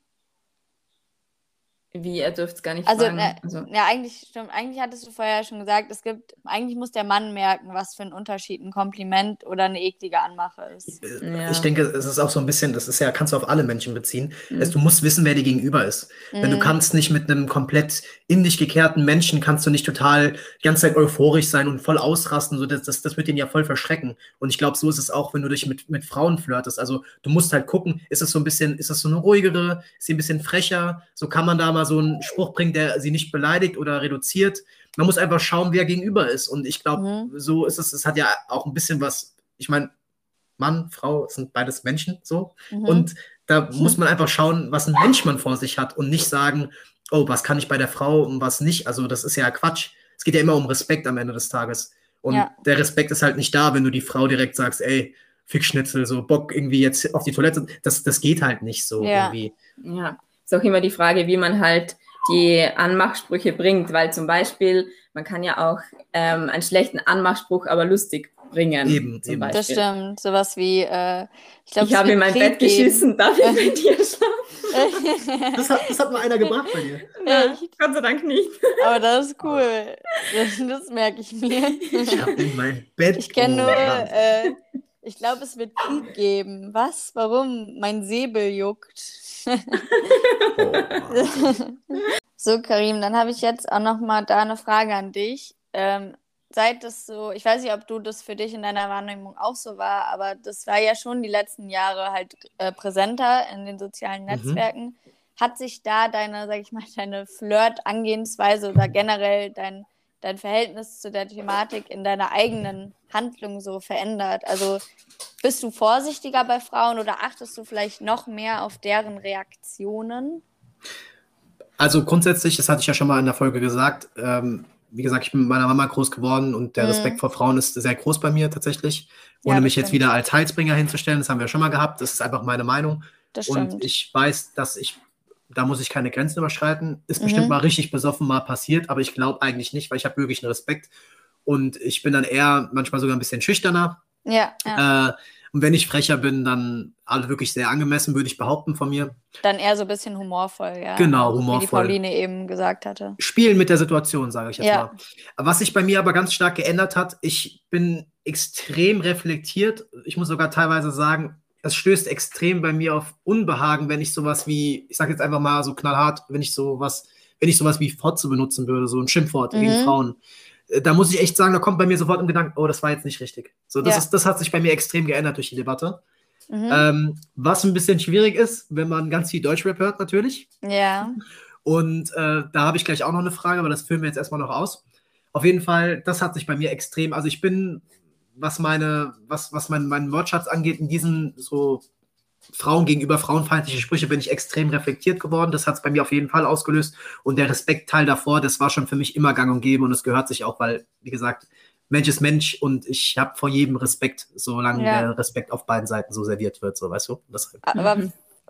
Wie, er dürfte es gar nicht Also, fragen. ne, Also, Ja, eigentlich stimmt. Eigentlich hattest du vorher schon gesagt, es gibt, eigentlich muss der Mann merken, was für ein Unterschied ein Kompliment oder eine eklige Anmache ist. Ja. Ich denke, es ist auch so ein bisschen, das ist ja, kannst du auf alle Menschen beziehen. Mhm. Es, du musst wissen, wer dir gegenüber ist. Denn du Mhm. kannst nicht mit einem komplett in dich gekehrten Menschen, kannst du nicht total die ganze Zeit euphorisch sein und voll ausrasten. So, das, das, das wird den ja voll verschrecken. Und ich glaube, so ist es auch, wenn du dich mit, mit Frauen flirtest. Also du musst halt gucken, ist es so ein bisschen, ist das so eine ruhigere, ist sie ein bisschen frecher? So kann man da mal so einen Spruch bringen, der sie nicht beleidigt oder reduziert. Man muss einfach schauen, wer gegenüber ist. Und ich glaube, Mhm. so ist es, es hat ja auch ein bisschen was, ich meine, Mann, Frau sind beides Menschen so. Mhm. Und da muss man einfach schauen, was ein Mensch man vor sich hat und nicht sagen, oh, was kann ich bei der Frau und was nicht. Also das ist ja Quatsch. Es geht ja immer um Respekt am Ende des Tages. Und Ja. der Respekt ist halt nicht da, wenn du die Frau direkt sagst, ey, Fickschnitzel, so Bock irgendwie jetzt auf die Toilette. Das, das geht halt nicht so Ja. irgendwie. Ja, ist auch immer die Frage, wie man halt die Anmachsprüche bringt, weil zum Beispiel, man kann ja auch ähm, einen schlechten Anmachspruch aber lustig bringen. Eben, zum eben. Beispiel. das stimmt. Sowas wie, äh, ich glaube, Ich habe in mein Bett geschissen, darf ich bei dir [LAUGHS] schlafen? Das hat, das hat mal einer gebracht bei dir. Ja, Gott sei Dank nicht. Aber das ist cool. Das, das merke ich mir. Ich habe in mein Bett. Ich kenne Oh, nur, äh, ich glaube, es wird Krieg geben. Was? Warum? Mein Säbel juckt. [LAUGHS] Oh. So, Karim, dann habe ich jetzt auch noch mal da eine Frage an dich. Ähm, seit das so, ich weiß nicht, ob du das für dich in deiner Wahrnehmung auch so war, aber das war ja schon die letzten Jahre halt äh, präsenter in den sozialen Mhm. Netzwerken. hat sich da deine, sag ich mal, deine Flirt-Angehensweise oder generell dein, dein Verhältnis zu der Thematik in deiner eigenen Handlung so verändert? Also bist du vorsichtiger bei Frauen oder achtest du vielleicht noch mehr auf deren Reaktionen? Also grundsätzlich, das hatte ich ja schon mal in der Folge gesagt, ähm, wie gesagt, ich bin mit meiner Mama groß geworden und der mhm. Respekt vor Frauen ist sehr groß bei mir tatsächlich. Ohne ja, mich jetzt wieder als Heilsbringer hinzustellen, das haben wir schon mal gehabt, das ist einfach meine Meinung. Das und ich weiß, dass ich, da muss ich keine Grenzen überschreiten. Ist mhm. bestimmt mal richtig besoffen mal passiert, aber ich glaube eigentlich nicht, weil ich habe wirklich einen Respekt. Und ich bin dann eher manchmal sogar ein bisschen schüchterner. Ja. ja. Äh, und wenn ich frecher bin, dann alle wirklich sehr angemessen, würde ich behaupten von mir. Dann eher so ein bisschen humorvoll, ja. Genau, humorvoll. Wie die Pauline eben gesagt hatte. Spielen mit der Situation, sage ich jetzt ja. mal. Was sich bei mir aber ganz stark geändert hat, ich bin extrem reflektiert. Ich muss sogar teilweise sagen, es stößt extrem bei mir auf Unbehagen, wenn ich sowas wie, ich sage jetzt einfach mal so knallhart, wenn ich sowas, wenn ich sowas wie Fotze benutzen würde, so ein Schimpfwort mhm. gegen Frauen. Äh, da muss ich echt sagen, da kommt bei mir sofort im Gedanken, oh, das war jetzt nicht richtig. So, das, ja. ist, das hat sich bei mir extrem geändert durch die Debatte. Mhm. Ähm, was ein bisschen schwierig ist, wenn man ganz viel Deutschrap hört, natürlich. Ja. Und äh, da habe ich gleich auch noch eine Frage, aber das führen wir jetzt erstmal noch aus. Auf jeden Fall, das hat sich bei mir extrem, also ich bin, was meine, was, was mein, meinen Wortschatz angeht, in diesen so Frauen gegenüber frauenfeindliche Sprüche bin ich extrem reflektiert geworden. Das hat es bei mir auf jeden Fall ausgelöst. Und der Respektteil davor, das war schon für mich immer gang und gäbe und es gehört sich auch, weil, wie gesagt, Mensch ist Mensch und ich habe vor jedem Respekt, solange ja. der Respekt auf beiden Seiten so serviert wird, so weißt du. Das, Aber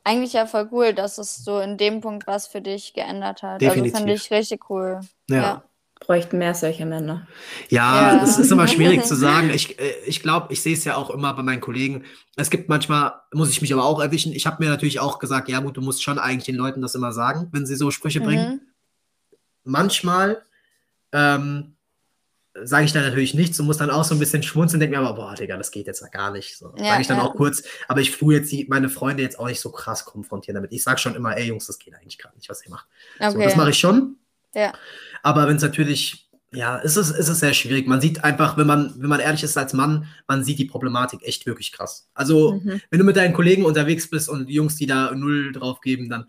eigentlich ja voll cool, dass es so in dem Punkt was für dich geändert hat. Definitiv. Also finde ich richtig cool. ja. ja bräuchten mehr solche Männer. Ja, ja. das ist immer [LAUGHS] schwierig zu sagen. Ich, äh, ich glaube, ich sehe es ja auch immer bei meinen Kollegen. Es gibt manchmal, muss ich mich aber auch erwischen, ich habe mir natürlich auch gesagt, ja gut, du musst schon eigentlich den Leuten das immer sagen, wenn sie so Sprüche mhm. bringen. Manchmal ähm, sage ich dann natürlich nichts und muss dann auch so ein bisschen schmunzeln und denke mir aber, boah, Digga, das geht jetzt ja gar nicht. So, ja, sage ich dann ja. auch kurz, aber ich tue jetzt die, meine Freunde jetzt auch nicht so krass konfrontieren damit. Ich sage schon immer, ey Jungs, das geht eigentlich gar nicht, was ihr macht. Okay. So, das mache ich schon. Ja. Aber wenn es natürlich, ja, es ist, es ist sehr schwierig. Man sieht einfach, wenn man, wenn man ehrlich ist als Mann, man sieht die Problematik echt wirklich krass. Also, mhm. wenn du mit deinen Kollegen unterwegs bist und Jungs, die da null drauf geben, dann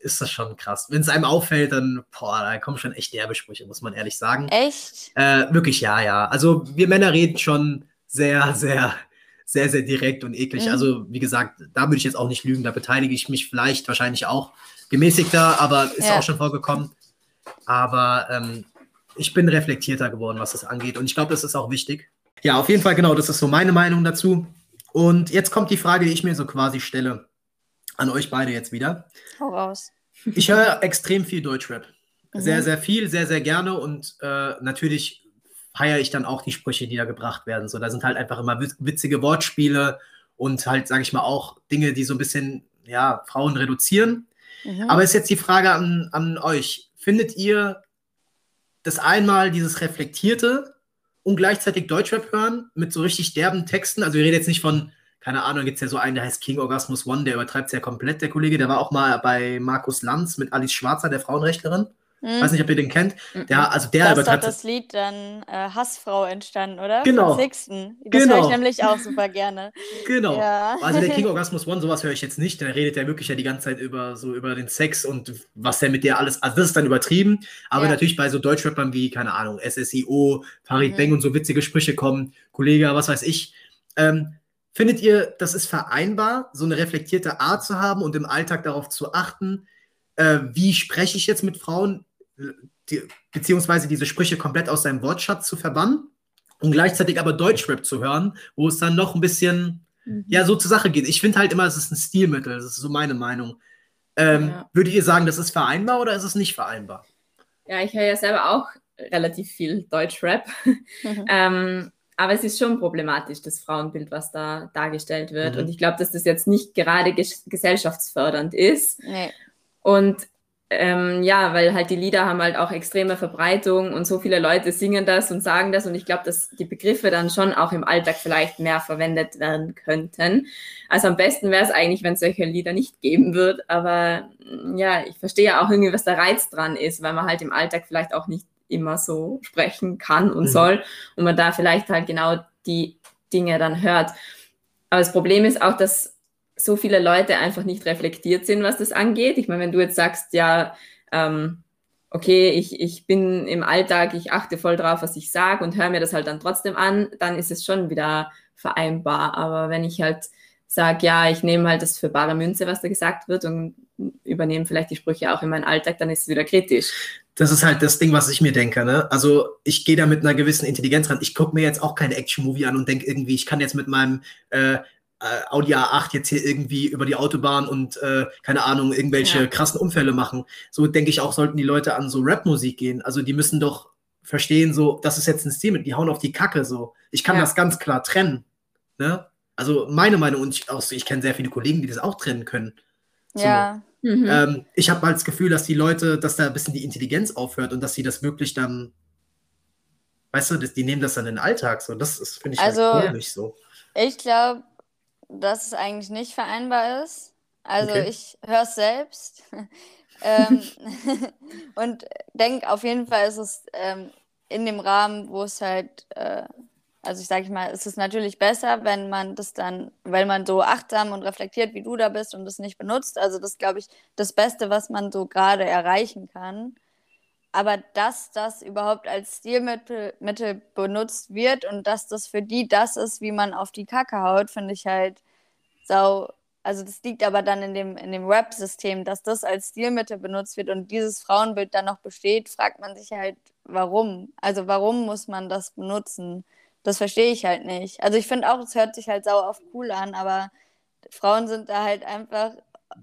ist das schon krass. Wenn es einem auffällt, dann, boah, da kommen schon echt derbe Sprüche, muss man ehrlich sagen. Echt? Äh, wirklich, ja, ja. Also, wir Männer reden schon sehr, sehr, sehr, sehr direkt und eklig. Mhm. Also, wie gesagt, da würde ich jetzt auch nicht lügen. Da beteilige ich mich vielleicht wahrscheinlich auch gemäßigter, aber ist ja. auch schon vorgekommen. Aber ähm, ich bin reflektierter geworden, was das angeht. Und ich glaube, das ist auch wichtig. Ja, auf jeden Fall, genau, das ist so meine Meinung dazu. Und jetzt kommt die Frage, die ich mir so quasi stelle. An euch beide jetzt wieder. Hau raus. Ich höre extrem viel Deutschrap. Mhm. Sehr, sehr viel, sehr, sehr gerne. Und äh, natürlich feiere ich dann auch die Sprüche, die da gebracht werden. So, da sind halt einfach immer witzige Wortspiele und halt, sage ich mal, auch Dinge, die so ein bisschen ja, Frauen reduzieren. Mhm. Aber ist jetzt die Frage an, an euch findet ihr das einmal dieses Reflektierte und gleichzeitig Deutschrap hören mit so richtig derben Texten? Also, wir reden jetzt nicht von, keine Ahnung, gibt es ja so einen, der heißt King Orgasmus One, der übertreibt es ja komplett, der Kollege. Der war auch mal bei Markus Lanz mit Alice Schwarzer, der Frauenrechtlerin. Mhm. Weiß nicht, ob ihr den kennt. Mhm. Der, also der das übertreibt ist das Lied dann äh, Hassfrau entstanden, oder? Genau. Von Sixten. Das genau. höre ich nämlich auch super gerne. Genau. Ja. Also der King [LAUGHS] Orgasmus One, sowas höre ich jetzt nicht. Der redet ja wirklich ja die ganze Zeit über so über den Sex und was der mit der alles. Also das ist dann übertrieben. Aber ja. natürlich bei so Deutschrappern wie, keine Ahnung, SSIO, Farid mhm. Bang und so witzige Sprüche kommen, Kollege, was weiß ich. Ähm, findet ihr, das ist vereinbar, so eine reflektierte Art zu haben und im Alltag darauf zu achten? Äh, wie spreche ich jetzt mit Frauen? Die, beziehungsweise diese Sprüche komplett aus seinem Wortschatz zu verbannen und gleichzeitig aber Deutschrap zu hören, wo es dann noch ein bisschen, mhm. ja, so zur Sache geht. Ich finde halt immer, es ist ein Stilmittel, das ist so meine Meinung. Ähm, ja. Würdet ihr sagen, das ist vereinbar oder ist es nicht vereinbar? Ja, ich höre ja selber auch relativ viel Deutschrap. Mhm. [LAUGHS] ähm, aber es ist schon problematisch, das Frauenbild, was da dargestellt wird. Mhm. Und ich glaube, dass das jetzt nicht gerade ges gesellschaftsfördernd ist. Nee. Und ähm, ja, weil halt die Lieder haben halt auch extreme Verbreitung und so viele Leute singen das und sagen das und ich glaube, dass die Begriffe dann schon auch im Alltag vielleicht mehr verwendet werden könnten. Also am besten wäre es eigentlich, wenn es solche Lieder nicht geben wird, aber mm, ja, ich verstehe ja auch irgendwie, was der Reiz dran ist, weil man halt im Alltag vielleicht auch nicht immer so sprechen kann und mhm. soll und man da vielleicht halt genau die Dinge dann hört. Aber das Problem ist auch, dass so viele Leute einfach nicht reflektiert sind, was das angeht. Ich meine, wenn du jetzt sagst, ja, ähm, okay, ich, ich bin im Alltag, ich achte voll drauf, was ich sage und höre mir das halt dann trotzdem an, dann ist es schon wieder vereinbar. Aber wenn ich halt sage, ja, ich nehme halt das für bare Münze, was da gesagt wird und übernehme vielleicht die Sprüche auch in meinen Alltag, dann ist es wieder kritisch. Das ist halt das Ding, was ich mir denke. Ne? Also ich gehe da mit einer gewissen Intelligenz ran. Ich gucke mir jetzt auch keine Action-Movie an und denke irgendwie, ich kann jetzt mit meinem äh, äh, Audi A8 jetzt hier irgendwie über die Autobahn und äh, keine Ahnung, irgendwelche ja. krassen Unfälle machen. So denke ich auch, sollten die Leute an so Rap-Musik gehen. Also die müssen doch verstehen, so, das ist jetzt ein Stil mit, die hauen auf die Kacke so. Ich kann ja. das ganz klar trennen. Ne? Also meine Meinung, und ich, auch, ich kenne sehr viele Kollegen, die das auch trennen können. So. Ja. Mhm. Ähm, ich habe halt das Gefühl, dass die Leute, dass da ein bisschen die Intelligenz aufhört und dass sie das wirklich dann, weißt du, die nehmen das dann in den Alltag so. Das finde ich also, halt komisch so. Ich glaube, dass es eigentlich nicht vereinbar ist. Also okay. ich höre es selbst [LAUGHS] ähm, [LAUGHS] und denke auf jeden Fall ist es ähm, in dem Rahmen, wo es halt, äh, also ich sage mal, es ist natürlich besser, wenn man das dann, weil man so achtsam und reflektiert, wie du da bist und das nicht benutzt. Also das glaube ich das Beste, was man so gerade erreichen kann. Aber dass das überhaupt als Stilmittel Mittel benutzt wird und dass das für die das ist, wie man auf die Kacke haut, finde ich halt sau. Also das liegt aber dann in dem, in dem Rap-System, dass das als Stilmittel benutzt wird und dieses Frauenbild dann noch besteht, fragt man sich halt, warum? Also warum muss man das benutzen? Das verstehe ich halt nicht. Also ich finde auch, es hört sich halt sau auf cool an, aber Frauen sind da halt einfach,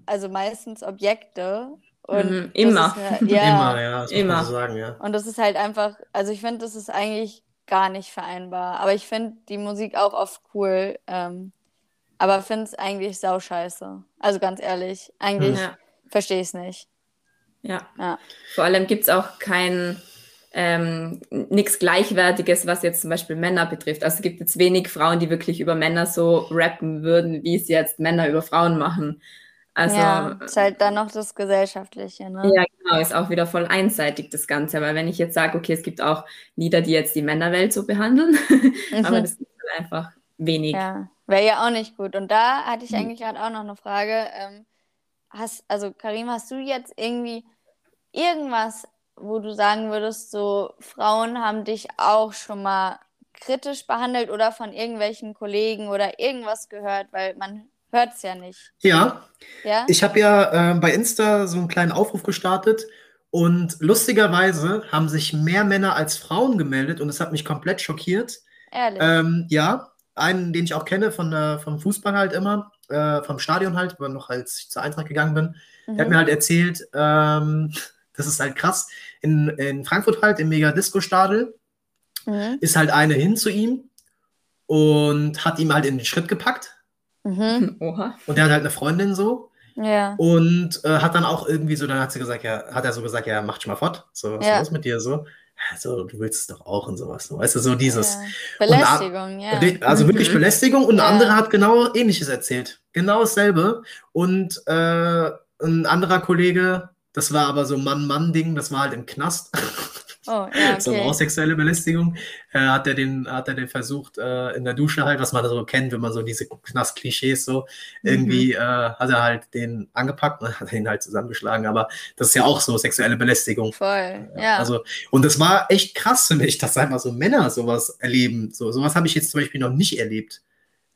also meistens Objekte und mhm, immer. Halt, [LAUGHS] ja, immer, ja, das immer. So sagen, ja. Und das ist halt einfach, also ich finde, das ist eigentlich gar nicht vereinbar. Aber ich finde die Musik auch oft cool, ähm, aber finde es eigentlich sau scheiße. Also ganz ehrlich, eigentlich ja. verstehe ich es nicht. Ja. ja. Vor allem gibt es auch kein ähm, nichts Gleichwertiges, was jetzt zum Beispiel Männer betrifft. Also es gibt jetzt wenig Frauen, die wirklich über Männer so rappen würden, wie es jetzt Männer über Frauen machen. Also, ja, ist halt dann noch das Gesellschaftliche, ne? Ja, genau, ist auch wieder voll einseitig das Ganze. Weil wenn ich jetzt sage, okay, es gibt auch Lieder, die jetzt die Männerwelt so behandeln, [LAUGHS] mhm. aber das ist halt einfach wenig. Ja, wäre ja auch nicht gut. Und da hatte ich mhm. eigentlich gerade auch noch eine Frage. Ähm, hast, also Karim, hast du jetzt irgendwie irgendwas, wo du sagen würdest, so Frauen haben dich auch schon mal kritisch behandelt oder von irgendwelchen Kollegen oder irgendwas gehört, weil man Hört es ja nicht. Ja. ja? Ich habe ja äh, bei Insta so einen kleinen Aufruf gestartet und lustigerweise haben sich mehr Männer als Frauen gemeldet und es hat mich komplett schockiert. Ehrlich? Ähm, ja, einen, den ich auch kenne von, äh, vom Fußball halt immer, äh, vom Stadion halt, aber noch als ich zur Eintracht gegangen bin, mhm. der hat mhm. mir halt erzählt, ähm, [LAUGHS] das ist halt krass, in, in Frankfurt halt, im Mega-Disco-Stadel, mhm. ist halt eine hin zu ihm und hat ihm halt in den Schritt gepackt Mhm. [LAUGHS] Oha. Und der hat halt eine Freundin so. Ja. Und äh, hat dann auch irgendwie so, dann hat sie gesagt, ja, hat er so gesagt, ja, mach dich mal fort. So, was ja. ist los mit dir so? Also, du willst es doch auch und sowas. So, weißt du, so dieses. Ja. Belästigung, ja. Also wirklich mhm. Belästigung. Und ja. ein anderer hat genau ähnliches erzählt. Genau dasselbe. Und äh, ein anderer Kollege, das war aber so Mann-Mann-Ding, das war halt im Knast. [LAUGHS] Oh, ja, [LAUGHS] okay. So auch sexuelle Belästigung. Äh, hat er den, hat er den versucht, äh, in der Dusche halt, was man so kennt, wenn man so diese Knast-Klischees so, mhm. irgendwie äh, hat er halt den angepackt und [LAUGHS] hat ihn halt zusammengeschlagen. Aber das ist ja auch so sexuelle Belästigung. Voll, ja. Also, und das war echt krass für mich, dass einfach so Männer sowas erleben. So, sowas habe ich jetzt zum Beispiel noch nicht erlebt.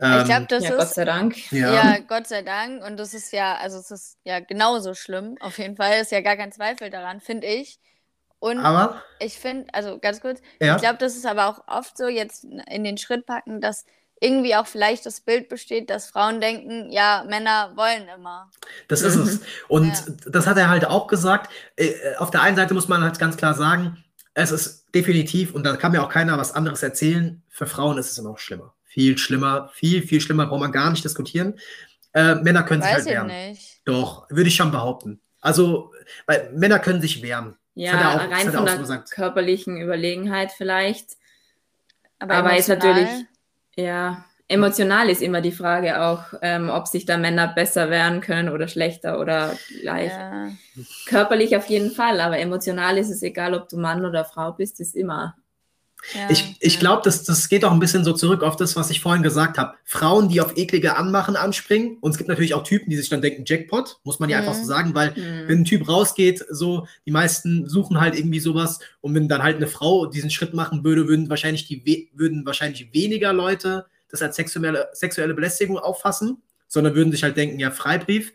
Ich glaube, das ja, ist. Gott sei Dank. Ja. ja. Gott sei Dank. Und das ist ja, also es ist ja genauso schlimm. Auf jeden Fall ist ja gar kein Zweifel daran, finde ich. Und aber, ich finde, also ganz kurz, ja. ich glaube, das ist aber auch oft so, jetzt in den Schritt packen, dass irgendwie auch vielleicht das Bild besteht, dass Frauen denken, ja, Männer wollen immer. Das ist es. [LAUGHS] Und ja. das hat er halt auch gesagt. Äh, auf der einen Seite muss man halt ganz klar sagen, es ist definitiv, und da kann mir auch keiner was anderes erzählen, für Frauen ist es immer noch schlimmer. Viel schlimmer, viel, viel schlimmer, braucht man gar nicht diskutieren. Äh, Männer können Weiß sich halt wehren. Nicht. Doch, würde ich schon behaupten. Also, weil Männer können sich wehren. Ja, auch, rein von der so körperlichen Überlegenheit vielleicht. Aber, Aber ist natürlich, ja, emotional ist immer die Frage auch, ähm, ob sich da Männer besser wehren können oder schlechter oder gleich. Ja. Körperlich auf jeden Fall, aber emotional ist es egal, ob du Mann oder Frau bist, ist immer Ja. Ich, ich glaube, das, das geht auch ein bisschen so zurück auf das, was ich vorhin gesagt habe. Frauen, die auf eklige Anmachen anspringen. Und es gibt natürlich auch Typen, die sich dann denken, Jackpot, muss man ja Mhm. einfach so sagen, weil Mhm. wenn ein Typ rausgeht, so, die meisten suchen halt irgendwie sowas. Und wenn dann halt eine Frau diesen Schritt machen würde, würden wahrscheinlich, die, würden wahrscheinlich weniger Leute das als sexuelle, sexuelle Belästigung auffassen, sondern würden sich halt denken, ja, Freibrief.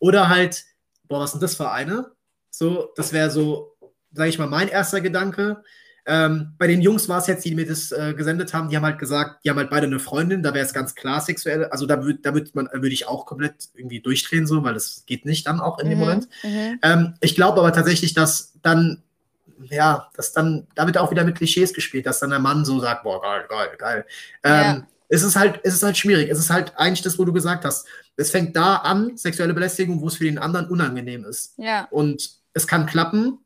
Oder halt, boah, was sind das für eine? So, das wäre so, sage ich mal, mein erster Gedanke. Ähm, bei den Jungs war es jetzt, die mir das äh, gesendet haben, die haben halt gesagt, die haben halt beide eine Freundin, da wäre es ganz klar sexuell, also da würde da würd man, würde ich auch komplett irgendwie durchdrehen, so, weil das geht nicht dann auch in dem Mhm, Moment. Mhm. Ähm, ich glaube aber tatsächlich, dass dann, ja, dass dann, da wird auch wieder mit Klischees gespielt, dass dann der Mann so sagt, boah, geil, geil, geil. Ähm, Ja. Es ist halt, es ist halt schwierig. Es ist halt eigentlich das, wo du gesagt hast. Es fängt da an, sexuelle Belästigung, wo es für den anderen unangenehm ist. Ja. Und es kann klappen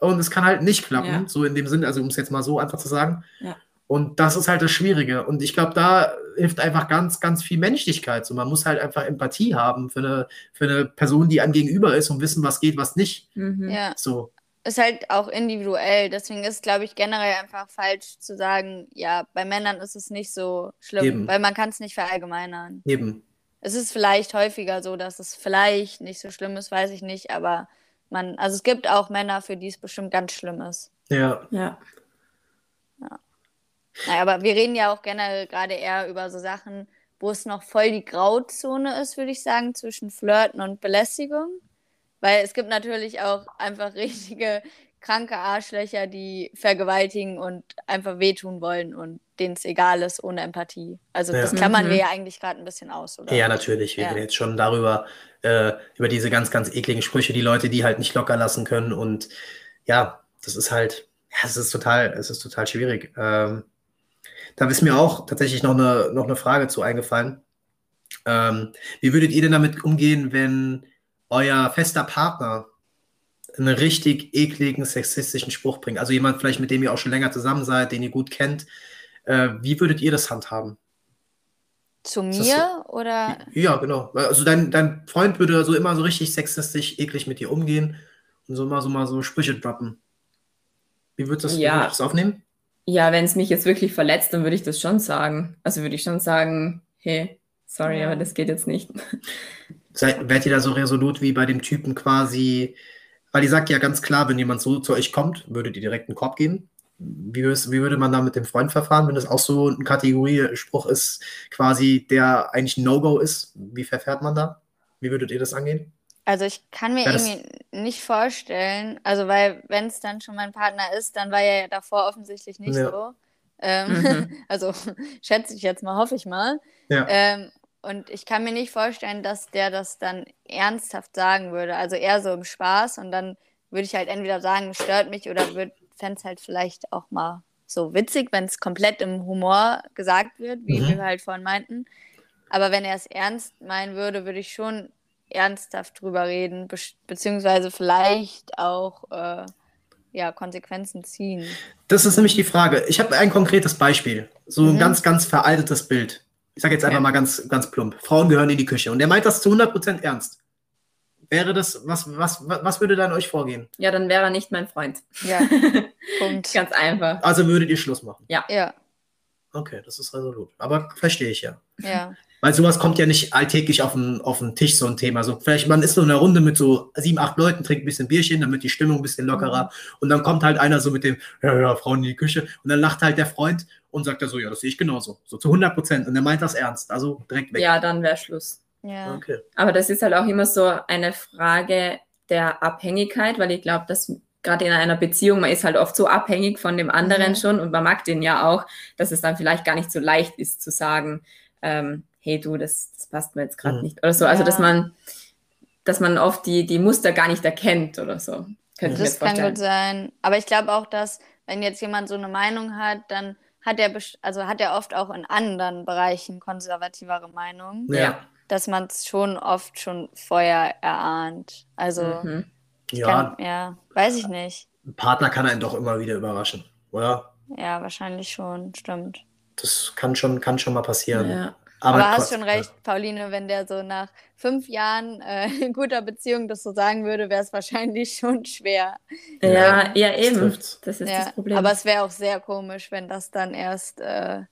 und es kann halt nicht klappen, Ja. so in dem Sinne, also um es jetzt mal so einfach zu sagen. Ja. Und das ist halt das Schwierige. Und ich glaube, da hilft einfach ganz, ganz viel Menschlichkeit. So, man muss halt einfach Empathie haben für eine, für eine Person, die einem gegenüber ist und wissen, was geht, was nicht. Mhm. ja. So. Ist halt auch individuell. Deswegen ist, glaube ich, generell einfach falsch zu sagen, ja, bei Männern ist es nicht so schlimm, Eben. weil man kann es nicht verallgemeinern. Eben. Es ist vielleicht häufiger so, dass es vielleicht nicht so schlimm ist, weiß ich nicht, aber man, also es gibt auch Männer, für die es bestimmt ganz schlimm ist. Ja. Ja. Naja, aber wir reden ja auch generell gerade eher über so Sachen, wo es noch voll die Grauzone ist, würde ich sagen, zwischen Flirten und Belästigung. Weil es gibt natürlich auch einfach [LAUGHS] richtige kranke Arschlöcher, die vergewaltigen und einfach wehtun wollen und denen es egal ist, ohne Empathie. Also Ja. das klammern Mhm. wir ja eigentlich gerade ein bisschen aus, oder? Ja, natürlich. Wir Ja. reden jetzt schon darüber, äh, über diese ganz, ganz ekligen Sprüche, die Leute, die halt nicht locker lassen können. Und ja, das ist halt, es ist total, es ist total schwierig. Ähm, da ist mir auch tatsächlich noch eine, noch eine Frage zu eingefallen. Ähm, wie würdet ihr denn damit umgehen, wenn euer fester Partner einen richtig ekligen, sexistischen Spruch bringt? Also jemand vielleicht, mit dem ihr auch schon länger zusammen seid, den ihr gut kennt. Äh, wie würdet ihr das handhaben? Zu mir oder? Ja, genau. Also dein, dein Freund würde so immer so richtig sexistisch, eklig mit dir umgehen und so mal so mal so Sprüche droppen. Wie würdest du Ja. das aufnehmen? Ja, wenn es mich jetzt wirklich verletzt, dann würde ich das schon sagen. Also würde ich schon sagen, hey, sorry, Ja. aber das geht jetzt nicht. Seid, werdet ihr da so resolut wie bei dem Typen quasi, weil die sagt ja ganz klar, wenn jemand so zu euch kommt, würdet ihr direkt einen Korb geben? Wie, wie würde man da mit dem Freund verfahren, wenn das auch so ein Kategoriespruch ist, quasi, der eigentlich ein No-Go ist? Wie verfährt man da? Wie würdet ihr das angehen? Also ich kann mir Ja, irgendwie nicht vorstellen, also weil wenn es dann schon mein Partner ist, dann war er ja davor offensichtlich nicht Ja. so. Ähm, Mhm. [LAUGHS] also schätze ich jetzt mal, hoffe ich mal. Ja. Ähm, und ich kann mir nicht vorstellen, dass der das dann ernsthaft sagen würde. Also eher so im Spaß und dann würde ich halt entweder sagen, es stört mich oder fände es halt vielleicht auch mal so witzig, wenn es komplett im Humor gesagt wird, wie Mhm. wir halt vorhin meinten. Aber wenn er es ernst meinen würde, würde ich schon ernsthaft drüber reden, be beziehungsweise vielleicht auch äh, ja, Konsequenzen ziehen. Das ist nämlich die Frage. Ich habe ein konkretes Beispiel. So ein Mhm. ganz, ganz veraltetes Bild. Ich sage jetzt einfach Okay. mal ganz, ganz plump. Frauen gehören in die Küche. Und er meint das zu 100% ernst. Wäre das, was, was, was würde dann euch vorgehen? Ja, dann wäre er nicht mein Freund. Ja, [LAUGHS] Punkt. Ganz einfach. Also würdet ihr Schluss machen? Ja, Okay, das ist resolut. Aber verstehe ich ja. ja. Weil sowas kommt ja nicht alltäglich auf den, auf den Tisch, so ein Thema. So, vielleicht, man ist so in einer Runde mit so sieben, acht Leuten, trinkt ein bisschen Bierchen, damit die Stimmung ein bisschen lockerer. Und dann kommt halt einer so mit dem, ja, ja, Frauen in die Küche. Und dann lacht halt der Freund und sagt er so, ja, das sehe ich genauso. So zu 100 Prozent. Und er meint das ernst. Also direkt weg. Ja, dann wäre Schluss. Ja. Okay. Aber das ist halt auch immer so eine Frage der Abhängigkeit, weil ich glaube, dass gerade in einer Beziehung, man ist halt oft so abhängig von dem anderen Mhm. schon und man mag den ja auch, dass es dann vielleicht gar nicht so leicht ist zu sagen, ähm, hey du, das, das passt mir jetzt gerade Mhm. nicht oder so. Also Ja. dass man, dass man oft die, die Muster gar nicht erkennt oder so. Könnte Das kann vorstellen. gut sein. Aber ich glaube auch, dass, wenn jetzt jemand so eine Meinung hat, dann hat er, also hat er oft auch in anderen Bereichen konservativere Meinungen, Ja. Dass man es schon oft schon vorher erahnt. Also, Mhm. Ja, kann, ja, weiß ich nicht. ein Partner kann einen doch immer wieder überraschen, oder? Ja, wahrscheinlich schon, stimmt. Das kann schon, kann schon mal passieren. Ja. Aber, Aber hast schon recht, Pauline, wenn der so nach fünf Jahren äh, [LAUGHS] guter Beziehung das so sagen würde, wäre es wahrscheinlich schon schwer. Ja, ja, eben. Das, das ist ja. das Problem. Aber es wäre auch sehr komisch, wenn das dann erst äh,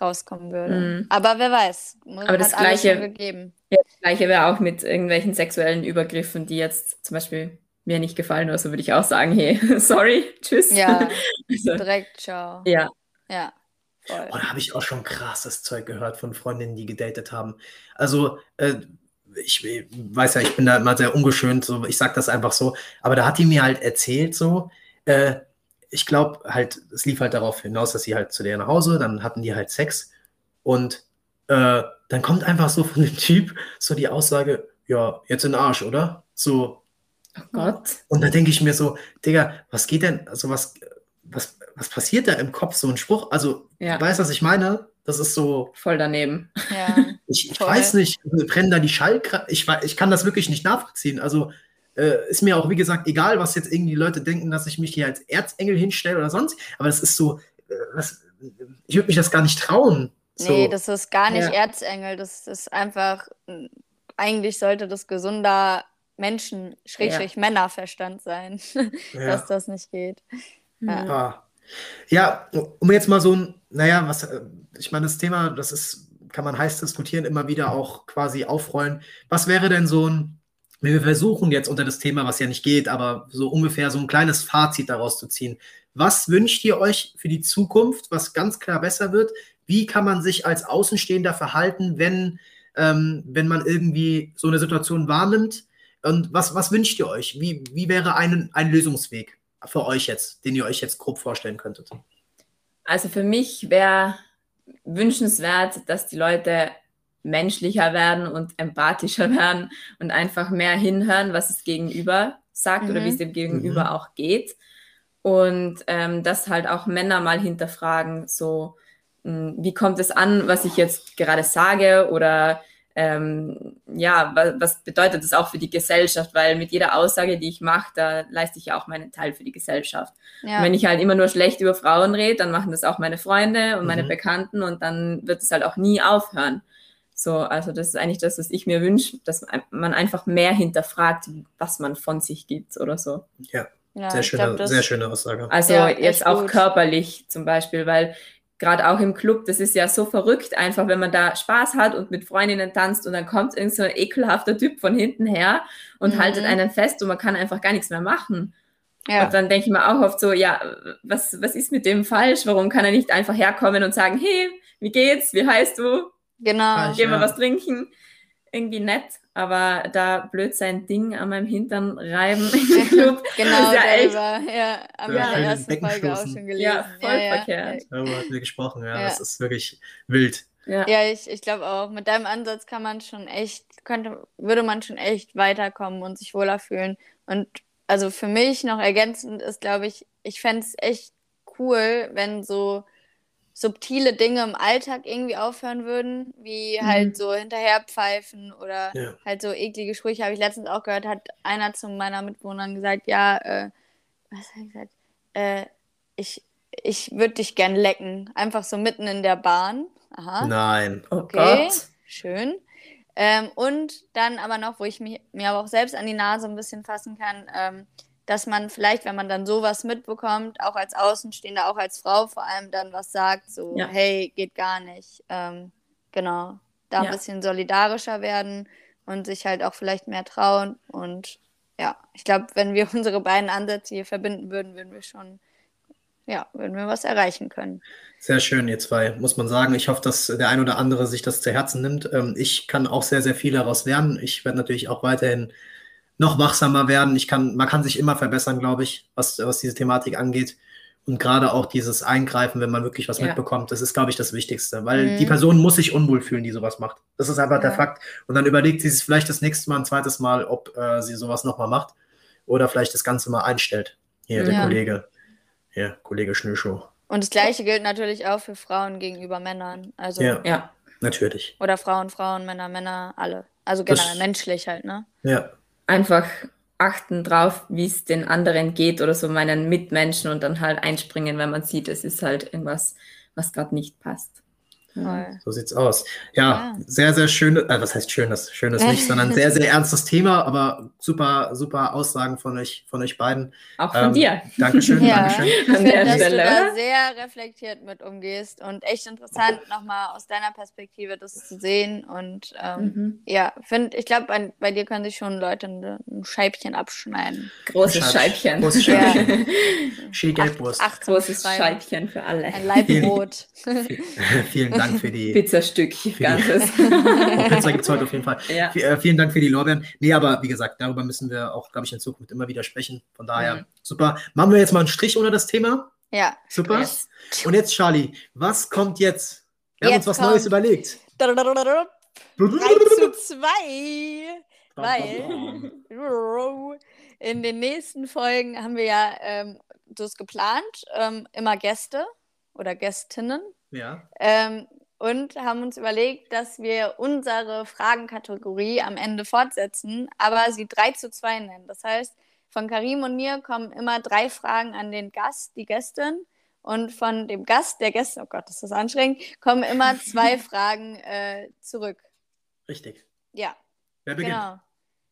rauskommen würde. Mhm. Aber wer weiß. Aber das Gleiche, gegeben. Ja, das Gleiche wäre auch mit irgendwelchen sexuellen Übergriffen, die jetzt zum Beispiel mir nicht gefallen oder so, würde ich auch sagen, hey, [LAUGHS] sorry, tschüss. Ja, [LAUGHS] also, direkt ciao. Ja. Ja. Voll. Oh, da habe ich auch schon krasses Zeug gehört von Freundinnen, die gedatet haben. Also, äh, ich weiß ja, ich bin da immer sehr ungeschönt, so, ich sage das einfach so, aber da hat die mir halt erzählt, so, äh, ich glaube halt, es lief halt darauf hinaus, dass sie halt zu der nach Hause, dann hatten die halt Sex und äh, dann kommt einfach so von dem [LAUGHS] Typ so die Aussage, ja, jetzt in den Arsch, oder? So. Oh Gott. Und da denke ich mir so, Digga, was geht denn, also was, was, was passiert da im Kopf, so ein Spruch? Also, ja. weißt du, was ich meine? Das ist so. Voll daneben. Ja, [LAUGHS] ich, ich weiß nicht, brennen da die Schallkreise. Ich, ich kann das wirklich nicht nachvollziehen. Also, äh, ist mir auch, wie gesagt, egal, was jetzt irgendwie Leute denken, dass ich mich hier als Erzengel hinstelle oder sonst. Aber das ist so, äh, was, ich würde mich das gar nicht trauen. So. Nee, das ist gar nicht ja. Erzengel. Das ist einfach, eigentlich sollte das gesunder Menschen, Schrägstrich ja. Männerverstand sein, [LAUGHS] ja. dass das nicht geht. Ja. Ah. ja, um jetzt mal so ein, naja, was, äh, ich meine, das Thema, das ist, kann man heiß diskutieren, immer wieder auch quasi aufrollen. Was wäre denn so ein, wir versuchen jetzt unter das Thema, was ja nicht geht, aber so ungefähr so ein kleines Fazit daraus zu ziehen. Was wünscht ihr euch für die Zukunft, was ganz klar besser wird? Wie kann man sich als Außenstehender verhalten, wenn, ähm, wenn man irgendwie so eine Situation wahrnimmt? Und was, was wünscht ihr euch? Wie, wie wäre ein, ein Lösungsweg für euch jetzt, den ihr euch jetzt grob vorstellen könntet? Also für mich wäre wünschenswert, dass die Leute menschlicher werden und empathischer [LAUGHS] werden und einfach mehr hinhören, was es gegenüber sagt mhm. oder wie es dem Gegenüber mhm. auch geht. Und ähm, dass halt auch Männer mal hinterfragen, so, mh, hm, wie kommt es an, was ich jetzt gerade sage oder ähm, ja, was, was, bedeutet das auch für die Gesellschaft? Weil mit jeder Aussage, die ich mache, da leiste ich ja auch meinen Teil für die Gesellschaft. Ja. Und wenn ich halt immer nur schlecht über Frauen rede, dann machen das auch meine Freunde und mhm. meine Bekannten und dann wird es halt auch nie aufhören. So, also das ist eigentlich das, was ich mir wünsche, dass man einfach mehr hinterfragt, was man von sich gibt oder so. Ja, ja sehr, schöne, glaub, sehr schöne Aussage. Also ja, jetzt auch gut. körperlich zum Beispiel, weil gerade auch im Club, das ist ja so verrückt, einfach wenn man da Spaß hat und mit Freundinnen tanzt und dann kommt irgend so ein ekelhafter Typ von hinten her und mhm. haltet einen fest und man kann einfach gar nichts mehr machen. Ja. Und dann denke ich mir auch oft so, ja, was, was ist mit dem falsch? Warum kann er nicht einfach herkommen und sagen, hey, wie geht's? Wie heißt du? Genau. Gehen wir ja. was trinken? Irgendwie nett aber da blöd sein Ding an meinem Hintern reiben im [LAUGHS] Club. genau, ja echt, ja, haben wir ja, in der ersten Folge auch schon gelesen. Ja, voll ja, verkehrt. Darüber hatten wir gesprochen, ja, das ist wirklich wild. Ja, ja ich, ich glaube auch, mit deinem Ansatz kann man schon echt, könnte, würde man schon echt weiterkommen und sich wohler fühlen. Und also für mich noch ergänzend ist, glaube ich, ich fände es echt cool, wenn so subtile Dinge im Alltag irgendwie aufhören würden, wie mhm. halt so hinterherpfeifen oder ja. halt so eklige Sprüche. Habe ich letztens auch gehört, hat einer zu meiner Mitwohnerin gesagt, ja, äh, was hat er gesagt? Äh, ich ich würde dich gern lecken. Einfach so mitten in der Bahn. Aha. Nein. Oh okay. Gott. Schön. Ähm, und dann aber noch, wo ich mich, mir aber auch selbst an die Nase ein bisschen fassen kann, ähm, dass man vielleicht, wenn man dann sowas mitbekommt, auch als Außenstehender, auch als Frau vor allem dann was sagt, so, ja. hey, geht gar nicht. Ähm, genau, da ja. ein bisschen solidarischer werden und sich halt auch vielleicht mehr trauen. Und ja, ich glaube, wenn wir [LAUGHS] unsere beiden Ansätze hier verbinden würden, würden wir schon, ja, würden wir was erreichen können. Sehr schön, ihr zwei, muss man sagen. Ich hoffe, dass der ein oder andere sich das zu Herzen nimmt. Ähm, ich kann auch sehr, sehr viel daraus lernen. Ich werde natürlich auch weiterhin noch wachsamer werden. Ich kann, man kann sich immer verbessern, glaube ich, was, was diese Thematik angeht. Und gerade auch dieses Eingreifen, wenn man wirklich was ja. mitbekommt, das ist, glaube ich, das Wichtigste. Weil mhm. die Person muss sich unwohl fühlen, die sowas macht. Das ist einfach ja. der Fakt. Und dann überlegt sie sich vielleicht das nächste Mal, ein zweites Mal, ob äh, sie sowas nochmal macht. Oder vielleicht das Ganze mal einstellt. Hier, der ja. Kollege. Hier, Kollege Schnürschuh. Und das Gleiche gilt natürlich auch für Frauen gegenüber Männern. Also, ja, ja. natürlich. Oder Frauen, Frauen, Männer, Männer, alle. Also generell das, menschlich halt, ne? Ja einfach achten drauf, wie es den anderen geht oder so meinen Mitmenschen und dann halt einspringen, wenn man sieht, es ist halt irgendwas, was gerade nicht passt. Voll. So sieht's aus. Ja, Ja. sehr, sehr schön. Äh, was heißt schönes? Schönes nicht, [LAUGHS] sondern sehr, sehr ernstes Thema, aber super, super Aussagen von euch, von euch beiden. Auch von Ähm, dir. Dankeschön, [LAUGHS] Ja. Dankeschön. Ich An finde, der dass Stelle, du da sehr reflektiert mit umgehst und echt interessant, nochmal aus deiner Perspektive das zu sehen. Und ähm, Mhm. ja, finde, ich glaube, bei, bei dir können sich schon Leute ein, ein Scheibchen abschneiden. Großes Scheib- Scheibchen. Großes Ja. Scheibchen. Schön Gelbwurst. Acht Großes Schreiben. Scheibchen für alle. Ein Leibbrot. Vielen [LAUGHS] Dank für die. Pizzastück, die- ganzes. Oh, Pizza gibt es heute auf jeden Fall. [LAUGHS] ja. V- äh, vielen Dank für die Lorbeeren. Nee, aber wie gesagt, darüber müssen wir auch, glaube ich, in Zukunft immer wieder sprechen. Von daher, Mhm. super. Machen wir jetzt mal einen Strich unter das Thema. ja. Super. Yes. Und jetzt, Charlie, was kommt jetzt? Wir haben Jetzt uns was kommt- Neues überlegt. 3 zu 2. Weil in den nächsten Folgen haben wir ja ähm, das geplant, ähm, immer Gäste oder Gästinnen. Ja. Ähm, und haben uns überlegt, dass wir unsere Fragenkategorie am Ende fortsetzen, aber sie 3 zu 2 nennen. Das heißt, von Karim und mir kommen immer drei Fragen an den Gast, die Gästin. Und von dem Gast, der Gäste, oh Gott, ist das anstrengend, kommen immer zwei [LAUGHS] Fragen äh, zurück. Richtig. Ja, Wer beginnt? genau.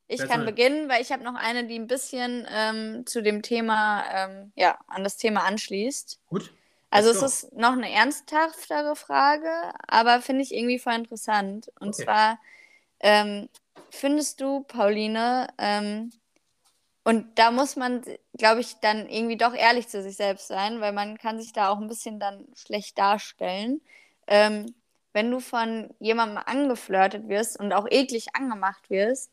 Ich Wer kann soll? beginnen, weil ich habe noch eine, die ein bisschen ähm, zu dem Thema, ähm, ja, an das Thema anschließt. Gut. Also es ist noch eine ernsthaftere Frage, aber finde ich irgendwie voll interessant. Und Okay. zwar, ähm, findest du, Pauline, ähm, und da muss man, glaube ich, dann irgendwie doch ehrlich zu sich selbst sein, weil man kann sich da auch ein bisschen dann schlecht darstellen. Ähm, wenn du von jemandem angeflirtet wirst und auch eklig angemacht wirst,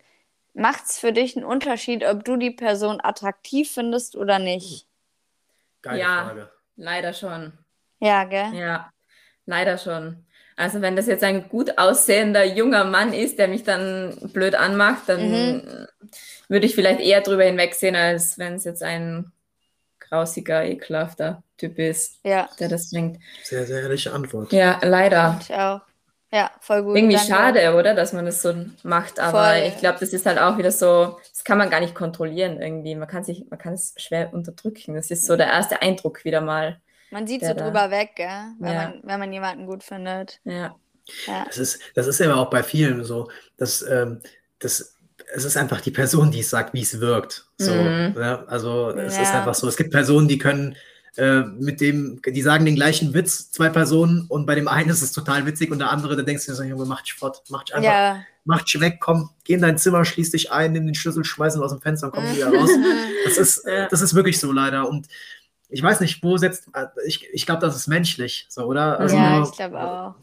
macht es für dich einen Unterschied, ob du die Person attraktiv findest oder nicht? Geile Ja. Frage. Leider schon. Ja, gell? Ja, leider schon. Also wenn das jetzt ein gut aussehender junger Mann ist, der mich dann blöd anmacht, dann Mhm. würde ich vielleicht eher drüber hinwegsehen, als wenn es jetzt ein grausiger, ekelhafter Typ ist, Ja, der das bringt. Sehr, sehr ehrliche Antwort. Ja, leider. ich auch. Ja, voll gut. Irgendwie danke. schade, oder, dass man das so macht, aber Voll. ich glaube, das ist halt auch wieder so, das kann man gar nicht kontrollieren irgendwie. Man kann sich, man kann es schwer unterdrücken. Das ist so der erste Eindruck wieder mal. Man sieht so da- drüber weg, gell? Wenn, Ja. man, wenn man jemanden gut findet. Ja. Ja. Das ist, das ist ja auch bei vielen so, dass ähm, das, es ist einfach die Person, die es sagt, wie es wirkt. So, Mhm. ja, also es Ja. ist einfach so. Es gibt Personen, die können äh, mit dem, die sagen den gleichen Witz, zwei Personen, und bei dem einen ist es total witzig und der andere, da denkst du dir so, Junge, mach dich fort, mach dich einfach, Ja. mach dich weg, komm, geh in dein Zimmer, schließ dich ein, nimm den Schlüssel, schmeiß ihn aus dem Fenster und komm wieder [LAUGHS] raus. Das ist, Ja. das ist wirklich so leider. Und ich weiß nicht, wo setzt, ich, ich glaube, das ist menschlich, so, oder? Also, ja, ich glaube auch.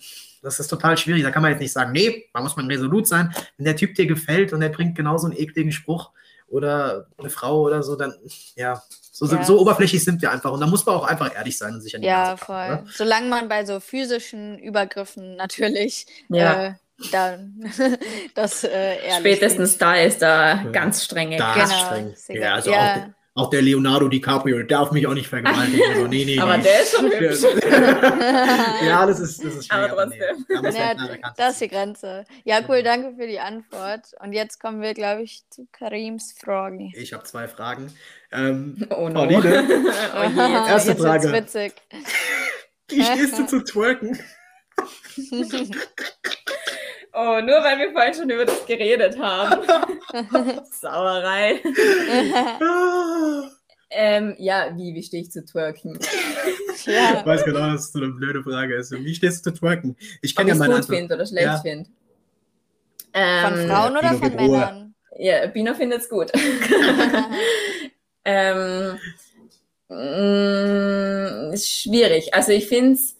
Das ist total schwierig. Da kann man jetzt nicht sagen, nee, da muss man resolut sein. Wenn der Typ dir gefällt und er bringt genauso einen ekligen Spruch oder eine Frau oder so, dann, ja, so, Ja. so oberflächlich sind wir einfach. Und da muss man auch einfach ehrlich sein und sich an die Ja, Nase packen, voll. Solange man bei so physischen Übergriffen natürlich Ja. äh, dann [LAUGHS] das äh, ehrlich Spätestens da ist da Ja. ganz strenge. Da Genau, ist streng. ist. Ja, also Ja. Auch, der, Leonardo DiCaprio darf mich auch nicht vergewaltigen. also, nee, nee, [LAUGHS] Aber nee. der ist schon hübsch. [LAUGHS] ja, das ist, das ist schwierig. Aber nee, trotzdem. da muss Ja, das ist die. Grenze. Ja, cool, danke für die Antwort. Und jetzt kommen wir, glaube ich, zu Karims Frage. Ich habe zwei Fragen. Ähm, [LAUGHS] Oh no. Pauline, oh je. Erste jetzt Frage. witzig. wie stehst du zu twerken? Oh, nur weil wir vorhin schon über das geredet haben. [LAUGHS] Sauerei. Ähm, ja, wie, wie stehe ich zu twerken? Ich ja. weiß genau, dass es so eine blöde Frage ist. Wie stehst du zu twerken? Ich kenne ich ja es meine gut Antwort. finde oder schlecht Ja. finde. Von Ähm, Frauen oder Bino von. Männern? Ja, Bino findet es gut. [LAUGHS] ähm, mh, ist schwierig. Also ich finde es,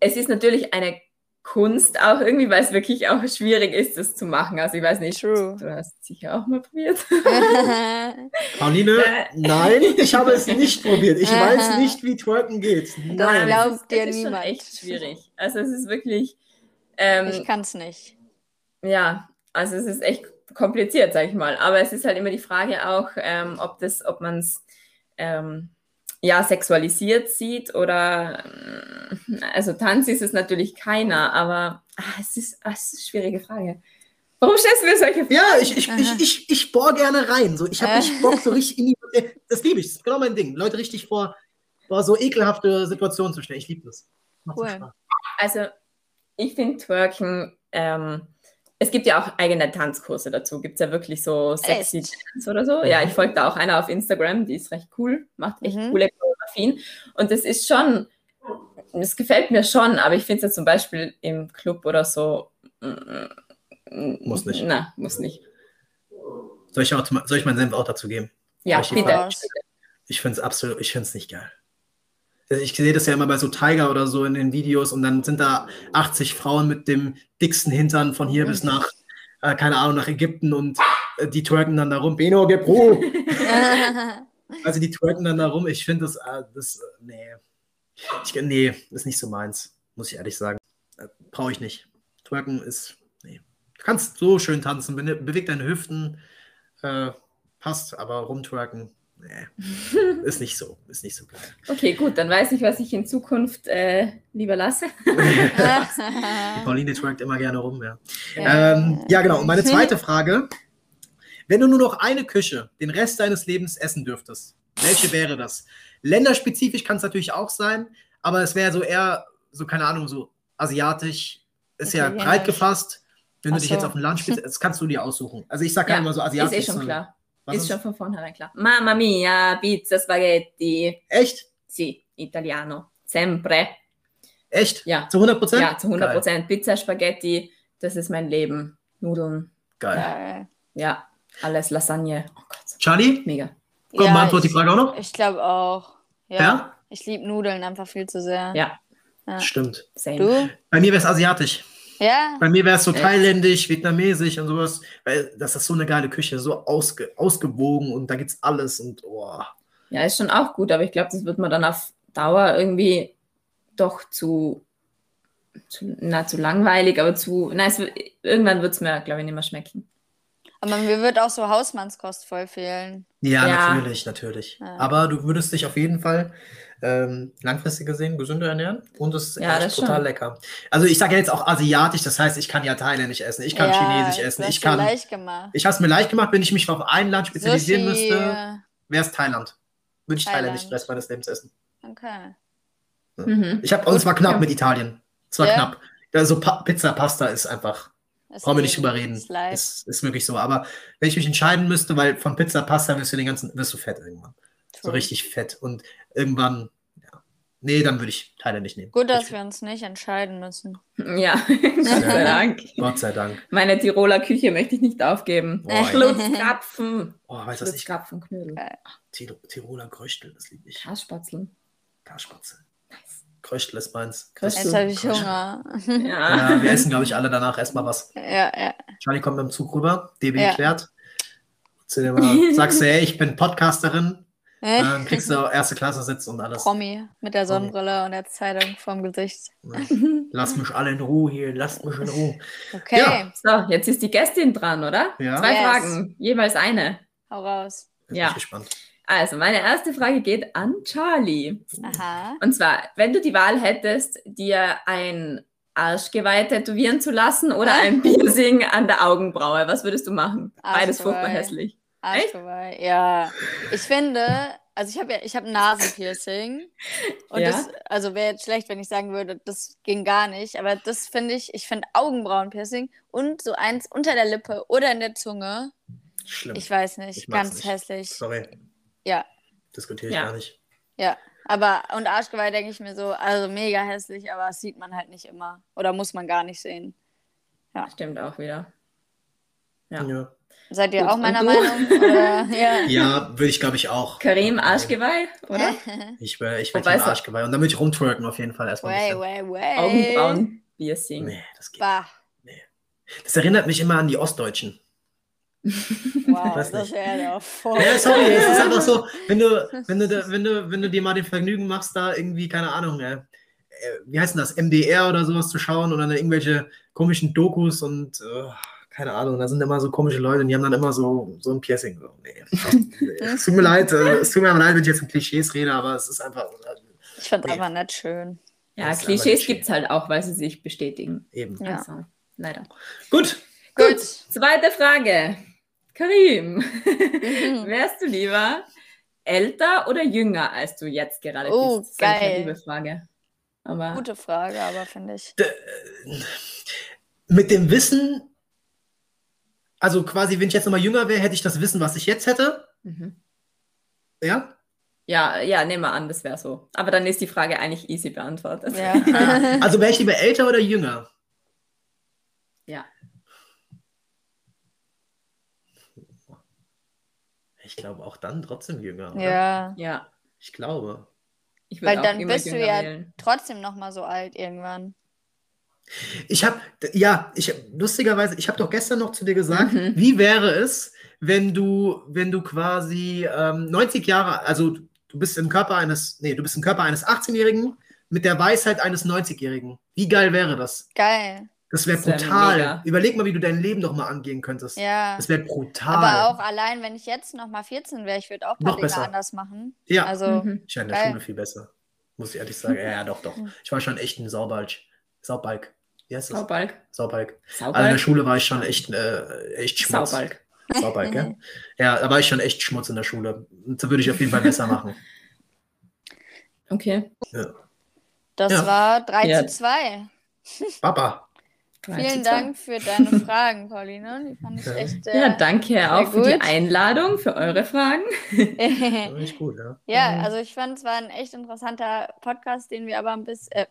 es ist natürlich eine Kunst auch irgendwie, weil es wirklich auch schwierig ist, das zu machen. Also ich weiß nicht, True. du hast es sicher auch mal probiert. [LAUGHS] Pauline, nein, ich habe es nicht probiert. Ich weiß nicht, wie twerken geht. Das Nein. glaub- es ist, dir es ist schon niemand. echt schwierig. Also es ist wirklich, ähm, ich kann's nicht. Ja, also es ist echt kompliziert, sag ich mal. Aber es ist halt immer die Frage auch, ähm, ob das, ob man es ähm, ja sexualisiert sieht oder ähm, also Tanz ist es natürlich keiner, aber ah, es, ist, ah, es ist eine schwierige Frage. Warum stellst du mir solche Fragen? Ja, ich, ich, ich, ich, ich bohr gerne rein. So, ich habe nicht Bock, so richtig in die. Das liebe ich, das ist genau mein Ding. Leute richtig vor, vor so ekelhafte Situationen zu stellen. Ich liebe das. Macht Cool. Spaß. Also ich finde Twerken, ähm, es gibt ja auch eigene Tanzkurse dazu. Gibt es ja wirklich so sexy Echt? Dance oder so. Ja, ich folge da auch einer auf Instagram, die ist recht cool, macht echt Mhm. coole Choreografien. Und das ist schon, das gefällt mir schon, aber ich finde es ja zum Beispiel im Club oder so. Muss nicht. Na, muss nicht. Soll ich, auch, soll ich meinen Senf auch dazu geben? Ja, bitte. Ich finde es absolut, ich finde es nicht geil. Ich sehe das ja immer bei so Tiger oder so in den Videos und dann sind da 80 Frauen mit dem dicksten Hintern von hier Mhm. bis nach, äh, keine Ahnung, nach Ägypten und äh, die twerken dann da rum. Beno, gib Ruhe! [LAUGHS] Also die twerken dann da rum. Ich finde das, äh, das, äh, nee. Ich, nee, ist nicht so meins, muss ich ehrlich sagen. Äh, Brauche ich nicht. Twerken ist, nee. Du kannst so schön tanzen, be beweg deine Hüften, äh, passt, aber rumtwerken, nee. ist nicht so, ist nicht so geil. Okay, gut, dann weiß ich, was ich in Zukunft äh, lieber lasse. [LAUGHS] [LAUGHS] Pauline twerkt immer gerne rum, ja. Ja. Ähm, ja, genau. Und meine [LAUGHS] zweite Frage. Wenn du nur noch eine Küche den Rest deines Lebens essen dürftest, welche wäre das? Länderspezifisch kann es natürlich auch sein, aber es wäre so eher, so keine Ahnung, so asiatisch, ist ja Italienisch. breit gefasst. Wenn du Ach dich so. jetzt auf ein Land spielst, das kannst du dir aussuchen. Also ich sage ja, immer so ist asiatisch. eh schon klar. Was Ist schon von vornherein klar. Mamma mia, pizza, spaghetti. Echt? Sì, italiano. Sempre. Echt? Ja. Zu 100 Prozent? Ja, zu 100 Prozent. Pizza, Spaghetti, das ist mein Leben. Nudeln, Geil. Geil. ja, alles Lasagne. Oh Gott, Charlie? mega. Komm, Ja, beantwort die Frage auch noch. Ich glaube auch. Ja. Ja? Ich liebe Nudeln einfach viel zu sehr. Ja, Ja. Stimmt. same. Du? Bei mir wäre es asiatisch. Ja? Bei mir wäre es so Echt? thailändisch, vietnamesisch und sowas, weil das ist so eine geile Küche, so ausge, ausgewogen und da gibt's alles und oh. Ja, ist schon auch gut, aber ich glaube, das wird man dann auf Dauer irgendwie doch zu, zu na, zu langweilig, aber zu, na, es, irgendwann wird es mir, glaube ich, nicht mehr schmecken. Aber mir wird auch so Hausmannskost voll fehlen. Ja, Ja. natürlich, natürlich. Ja. Aber du würdest dich auf jeden Fall ähm, langfristig gesehen gesünder ernähren und es ist Ja, echt total schon. lecker. Also ich sage ja jetzt auch asiatisch, das heißt, ich kann ja thailändisch essen, ich kann ja, chinesisch essen, ich kann. leicht gemacht. Ich habe es mir leicht gemacht, wenn ich mich auf ein Land spezialisieren Sushi. müsste, wäre es Thailand. Würde ich Thailand. thailändisch den Rest meines Lebens essen. Okay. Mhm. Ich habe, und es war knapp mit Italien. Es war Ja? knapp. Also pa Pizza, Pasta ist einfach Das Brauchen wir nicht drüber reden. ist. Ist, ist wirklich so. Aber wenn ich mich entscheiden müsste, weil von Pizza, Pasta wirst du den ganzen, wirst du fett irgendwann. So True. richtig fett. Und irgendwann, ja. Nee, dann würde ich Thailand nehmen. Gut, dass ich, wir uns nicht entscheiden müssen. Ja, [LAUGHS] Gott sei Dank. Gott sei Dank. Meine Tiroler Küche möchte ich nicht aufgeben. Schlutzkrapfen. [LAUGHS] oh, weißt du was ich? Schlutzkrapfenknödel. Tiroler Kröstel, das liebe ich. Kasspatzeln. Karspatzel. Kröstel ist meins. Kröstel. Jetzt habe ich Kröstel. Hunger. Ja. Ja, wir essen, glaube ich, alle danach erstmal was. [LAUGHS] ja, ja. Charlie kommt mit dem Zug rüber, DB Ja. geklärt. Zu dem, äh, sagst du, ey, ich bin Podcasterin, dann kriegst du erste Klasse Sitz und alles. Promi mit der Sonnenbrille und der Zeitung vorm Gesicht. [LAUGHS] Lass mich alle in Ruhe hier, lasst mich in Ruhe. Okay, Ja. So, jetzt ist die Gästin dran, oder? Ja. Zwei Yes. Fragen, jeweils eine. hau raus. Bin Ja. ich gespannt. Also, meine erste Frage geht an Charlie. Aha. Und zwar, wenn du die Wahl hättest, dir ein Arschgeweih tätowieren zu lassen oder ein [LAUGHS] Piercing an der Augenbraue, was würdest du machen? Beides furchtbar hässlich. Arschgeweih. Ja. Ich finde, also ich habe ja, ich habe ein Nasenpiercing. [LAUGHS] Und Ja. das, also wäre jetzt schlecht, wenn ich sagen würde, das ging gar nicht. Aber das finde ich, ich finde Augenbrauenpiercing und so eins unter der Lippe oder in der Zunge. Schlimm. Ich weiß nicht, Ich ganz nicht. hässlich. Sorry. Ja. Diskutiere ich Ja. gar nicht. Ja. Aber und Arschgeweih denke ich mir so, also mega hässlich, aber das sieht man halt nicht immer. Oder muss man gar nicht sehen. Stimmt auch wieder. Ja. Ja, Seid ihr Gut, auch meiner und? Meinung? Oder? [LAUGHS] Ja. ja würde ich, glaube ich, auch. Karim, Arschgeweih, oder? Ich [LAUGHS] wäre ich wär Team Arschgeweih. Und dann würde ich rumtwerken auf jeden Fall erstmal. Way, way, way. Augenbrauen-Piercing. Nee, das geht. Bah. Das erinnert mich immer an die Ostdeutschen. [LAUGHS] Wow, das nicht. wäre doch voll. Ja, sorry, es ist einfach so, wenn du, wenn du, wenn du, wenn du dir mal den Vergnügen machst, da irgendwie, keine Ahnung, äh, äh, wie heißt denn das, MDR oder sowas zu schauen und dann irgendwelche komischen Dokus und äh, keine Ahnung, da sind immer so komische Leute und die haben dann immer so, so ein Piercing. So, nee. [LAUGHS] es tut mir leid, äh, es tut mir leid, wenn ich jetzt in Klischees rede, aber es ist einfach äh, Ich finde es Nee. einfach nicht schön. Ja, Das Klischees gibt es halt auch, weil sie sich bestätigen. eben. Ja. Also, leider. Gut, Gut. Zweite Frage. Karim, Mhm. [LAUGHS] wärst du lieber älter oder jünger, als du jetzt gerade Oh, bist? Das ist eine geil. liebe Frage. Aber Gute Frage, aber finde ich. Mit dem Wissen, also quasi, wenn ich jetzt nochmal jünger wäre, hätte ich das Wissen, was ich jetzt hätte. mhm. Ja? ja, ja, nehmen wir an, das wäre so. Aber dann ist die Frage eigentlich easy beantwortet. Ja. [LAUGHS] Ah, Also wäre ich lieber älter oder jünger? Ja. Ich glaube auch dann trotzdem jünger. Oder? ja. Ja, Ich glaube. ich Weil dann bist du ja wählen. trotzdem noch mal so alt irgendwann. Ich habe, ja, ich lustigerweise, ich habe doch gestern noch zu dir gesagt, Mhm. wie wäre es, wenn du, wenn du quasi ähm, 90 Jahre, also du bist im Körper eines, nee, du bist im Körper eines 18-Jährigen mit der Weisheit eines 90-Jährigen. Wie geil wäre das? Geil. Das wäre brutal. mega. Überleg mal, wie du dein Leben noch mal angehen könntest. Ja. Das wäre brutal. Aber auch allein, wenn ich jetzt noch mal 14 wäre, ich würde auch ein paar Noch Dinge anders machen. ja, Also, Mhm. ich war in der geil. Schule viel besser. Muss ich ehrlich sagen. Ja, ja, doch, doch. Ich war schon echt ein Saubalg. Saubalg. Wie heißt das? Saubalg. Saubalg. Also in der Saubalg. Schule war ich schon echt, äh, echt Schmutz. Saubalg. Saubalg, ja? [LAUGHS] Ja, da war ich schon echt Schmutz in der Schule. So würde ich auf jeden Fall besser machen. [LAUGHS] Okay. das Ja. war 3 Ja. zu 2. Papa. [LAUGHS] Vielen. Dank für deine Fragen, Pauline. Die fand ich Ja. echt. Äh, Ja, danke auch für die gut. Einladung, für eure Fragen. Finde ich gut, ja. ja, also ich fand, es war ein echt interessanter Podcast, den wir aber ein bisschen, äh,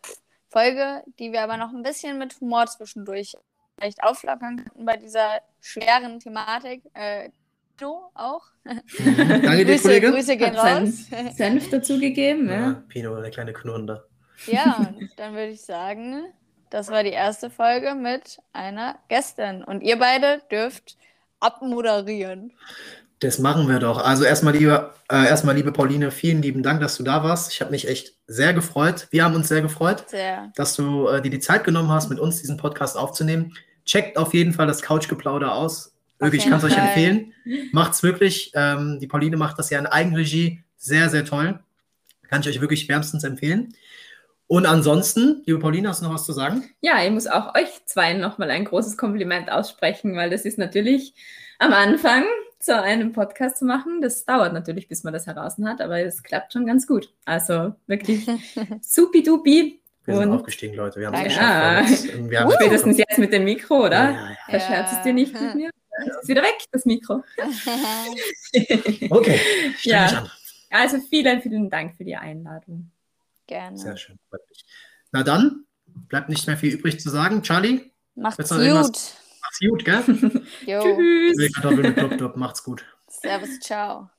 Folge, die wir aber noch ein bisschen mit Humor zwischendurch echt auflockern konnten bei dieser schweren Thematik. Äh, du auch. Danke dir, Grüße, Kollege. Grüße gehen Hat raus. seinen Senf dazugegeben, Ja, ja. Pino, der kleine Knurrende. Ja, und dann würde ich sagen, das war die erste Folge mit einer Gästin. Und ihr beide dürft abmoderieren. Das machen wir doch. Also erstmal, liebe, äh, erstmal, liebe Pauline, vielen lieben Dank, dass du da warst. Ich habe mich echt sehr gefreut. Wir haben uns sehr gefreut, Sehr. dass du äh, dir die Zeit genommen hast, mit uns diesen Podcast aufzunehmen. Checkt auf jeden Fall das Couchgeplauder aus. Wirklich, ich kann es euch empfehlen. Macht's wirklich. Ähm, die Pauline macht das ja in Eigenregie. Sehr, sehr toll. Kann ich euch wirklich wärmstens empfehlen. Und ansonsten, liebe Pauline, hast du noch was zu sagen? Ja, ich muss auch euch zwei nochmal ein großes Kompliment aussprechen, weil das ist natürlich am Anfang so einen Podcast zu machen. Das dauert natürlich, bis man das heraus hat, aber es klappt schon ganz gut. Also wirklich [LAUGHS] supidupi. Wir sind Und aufgestiegen, Leute. Wir haben es geschafft. Wir haben- Wir haben es spätestens jetzt mit dem Mikro, Ja, oder? ja, ja. Verscherzt es Ja. dir nicht mit mir? Es ist wieder weg, das Mikro. Okay, [LAUGHS] Ja. an. Also vielen, vielen Dank für die Einladung. Gerne. Sehr schön. freut mich. Na dann, bleibt nicht mehr viel übrig zu sagen. Charlie, Macht's gut. Macht's gut, gell? [LAUGHS] Jo. Tschüss. Kartoffeln mit Club, Club, macht's gut. Servus, ciao.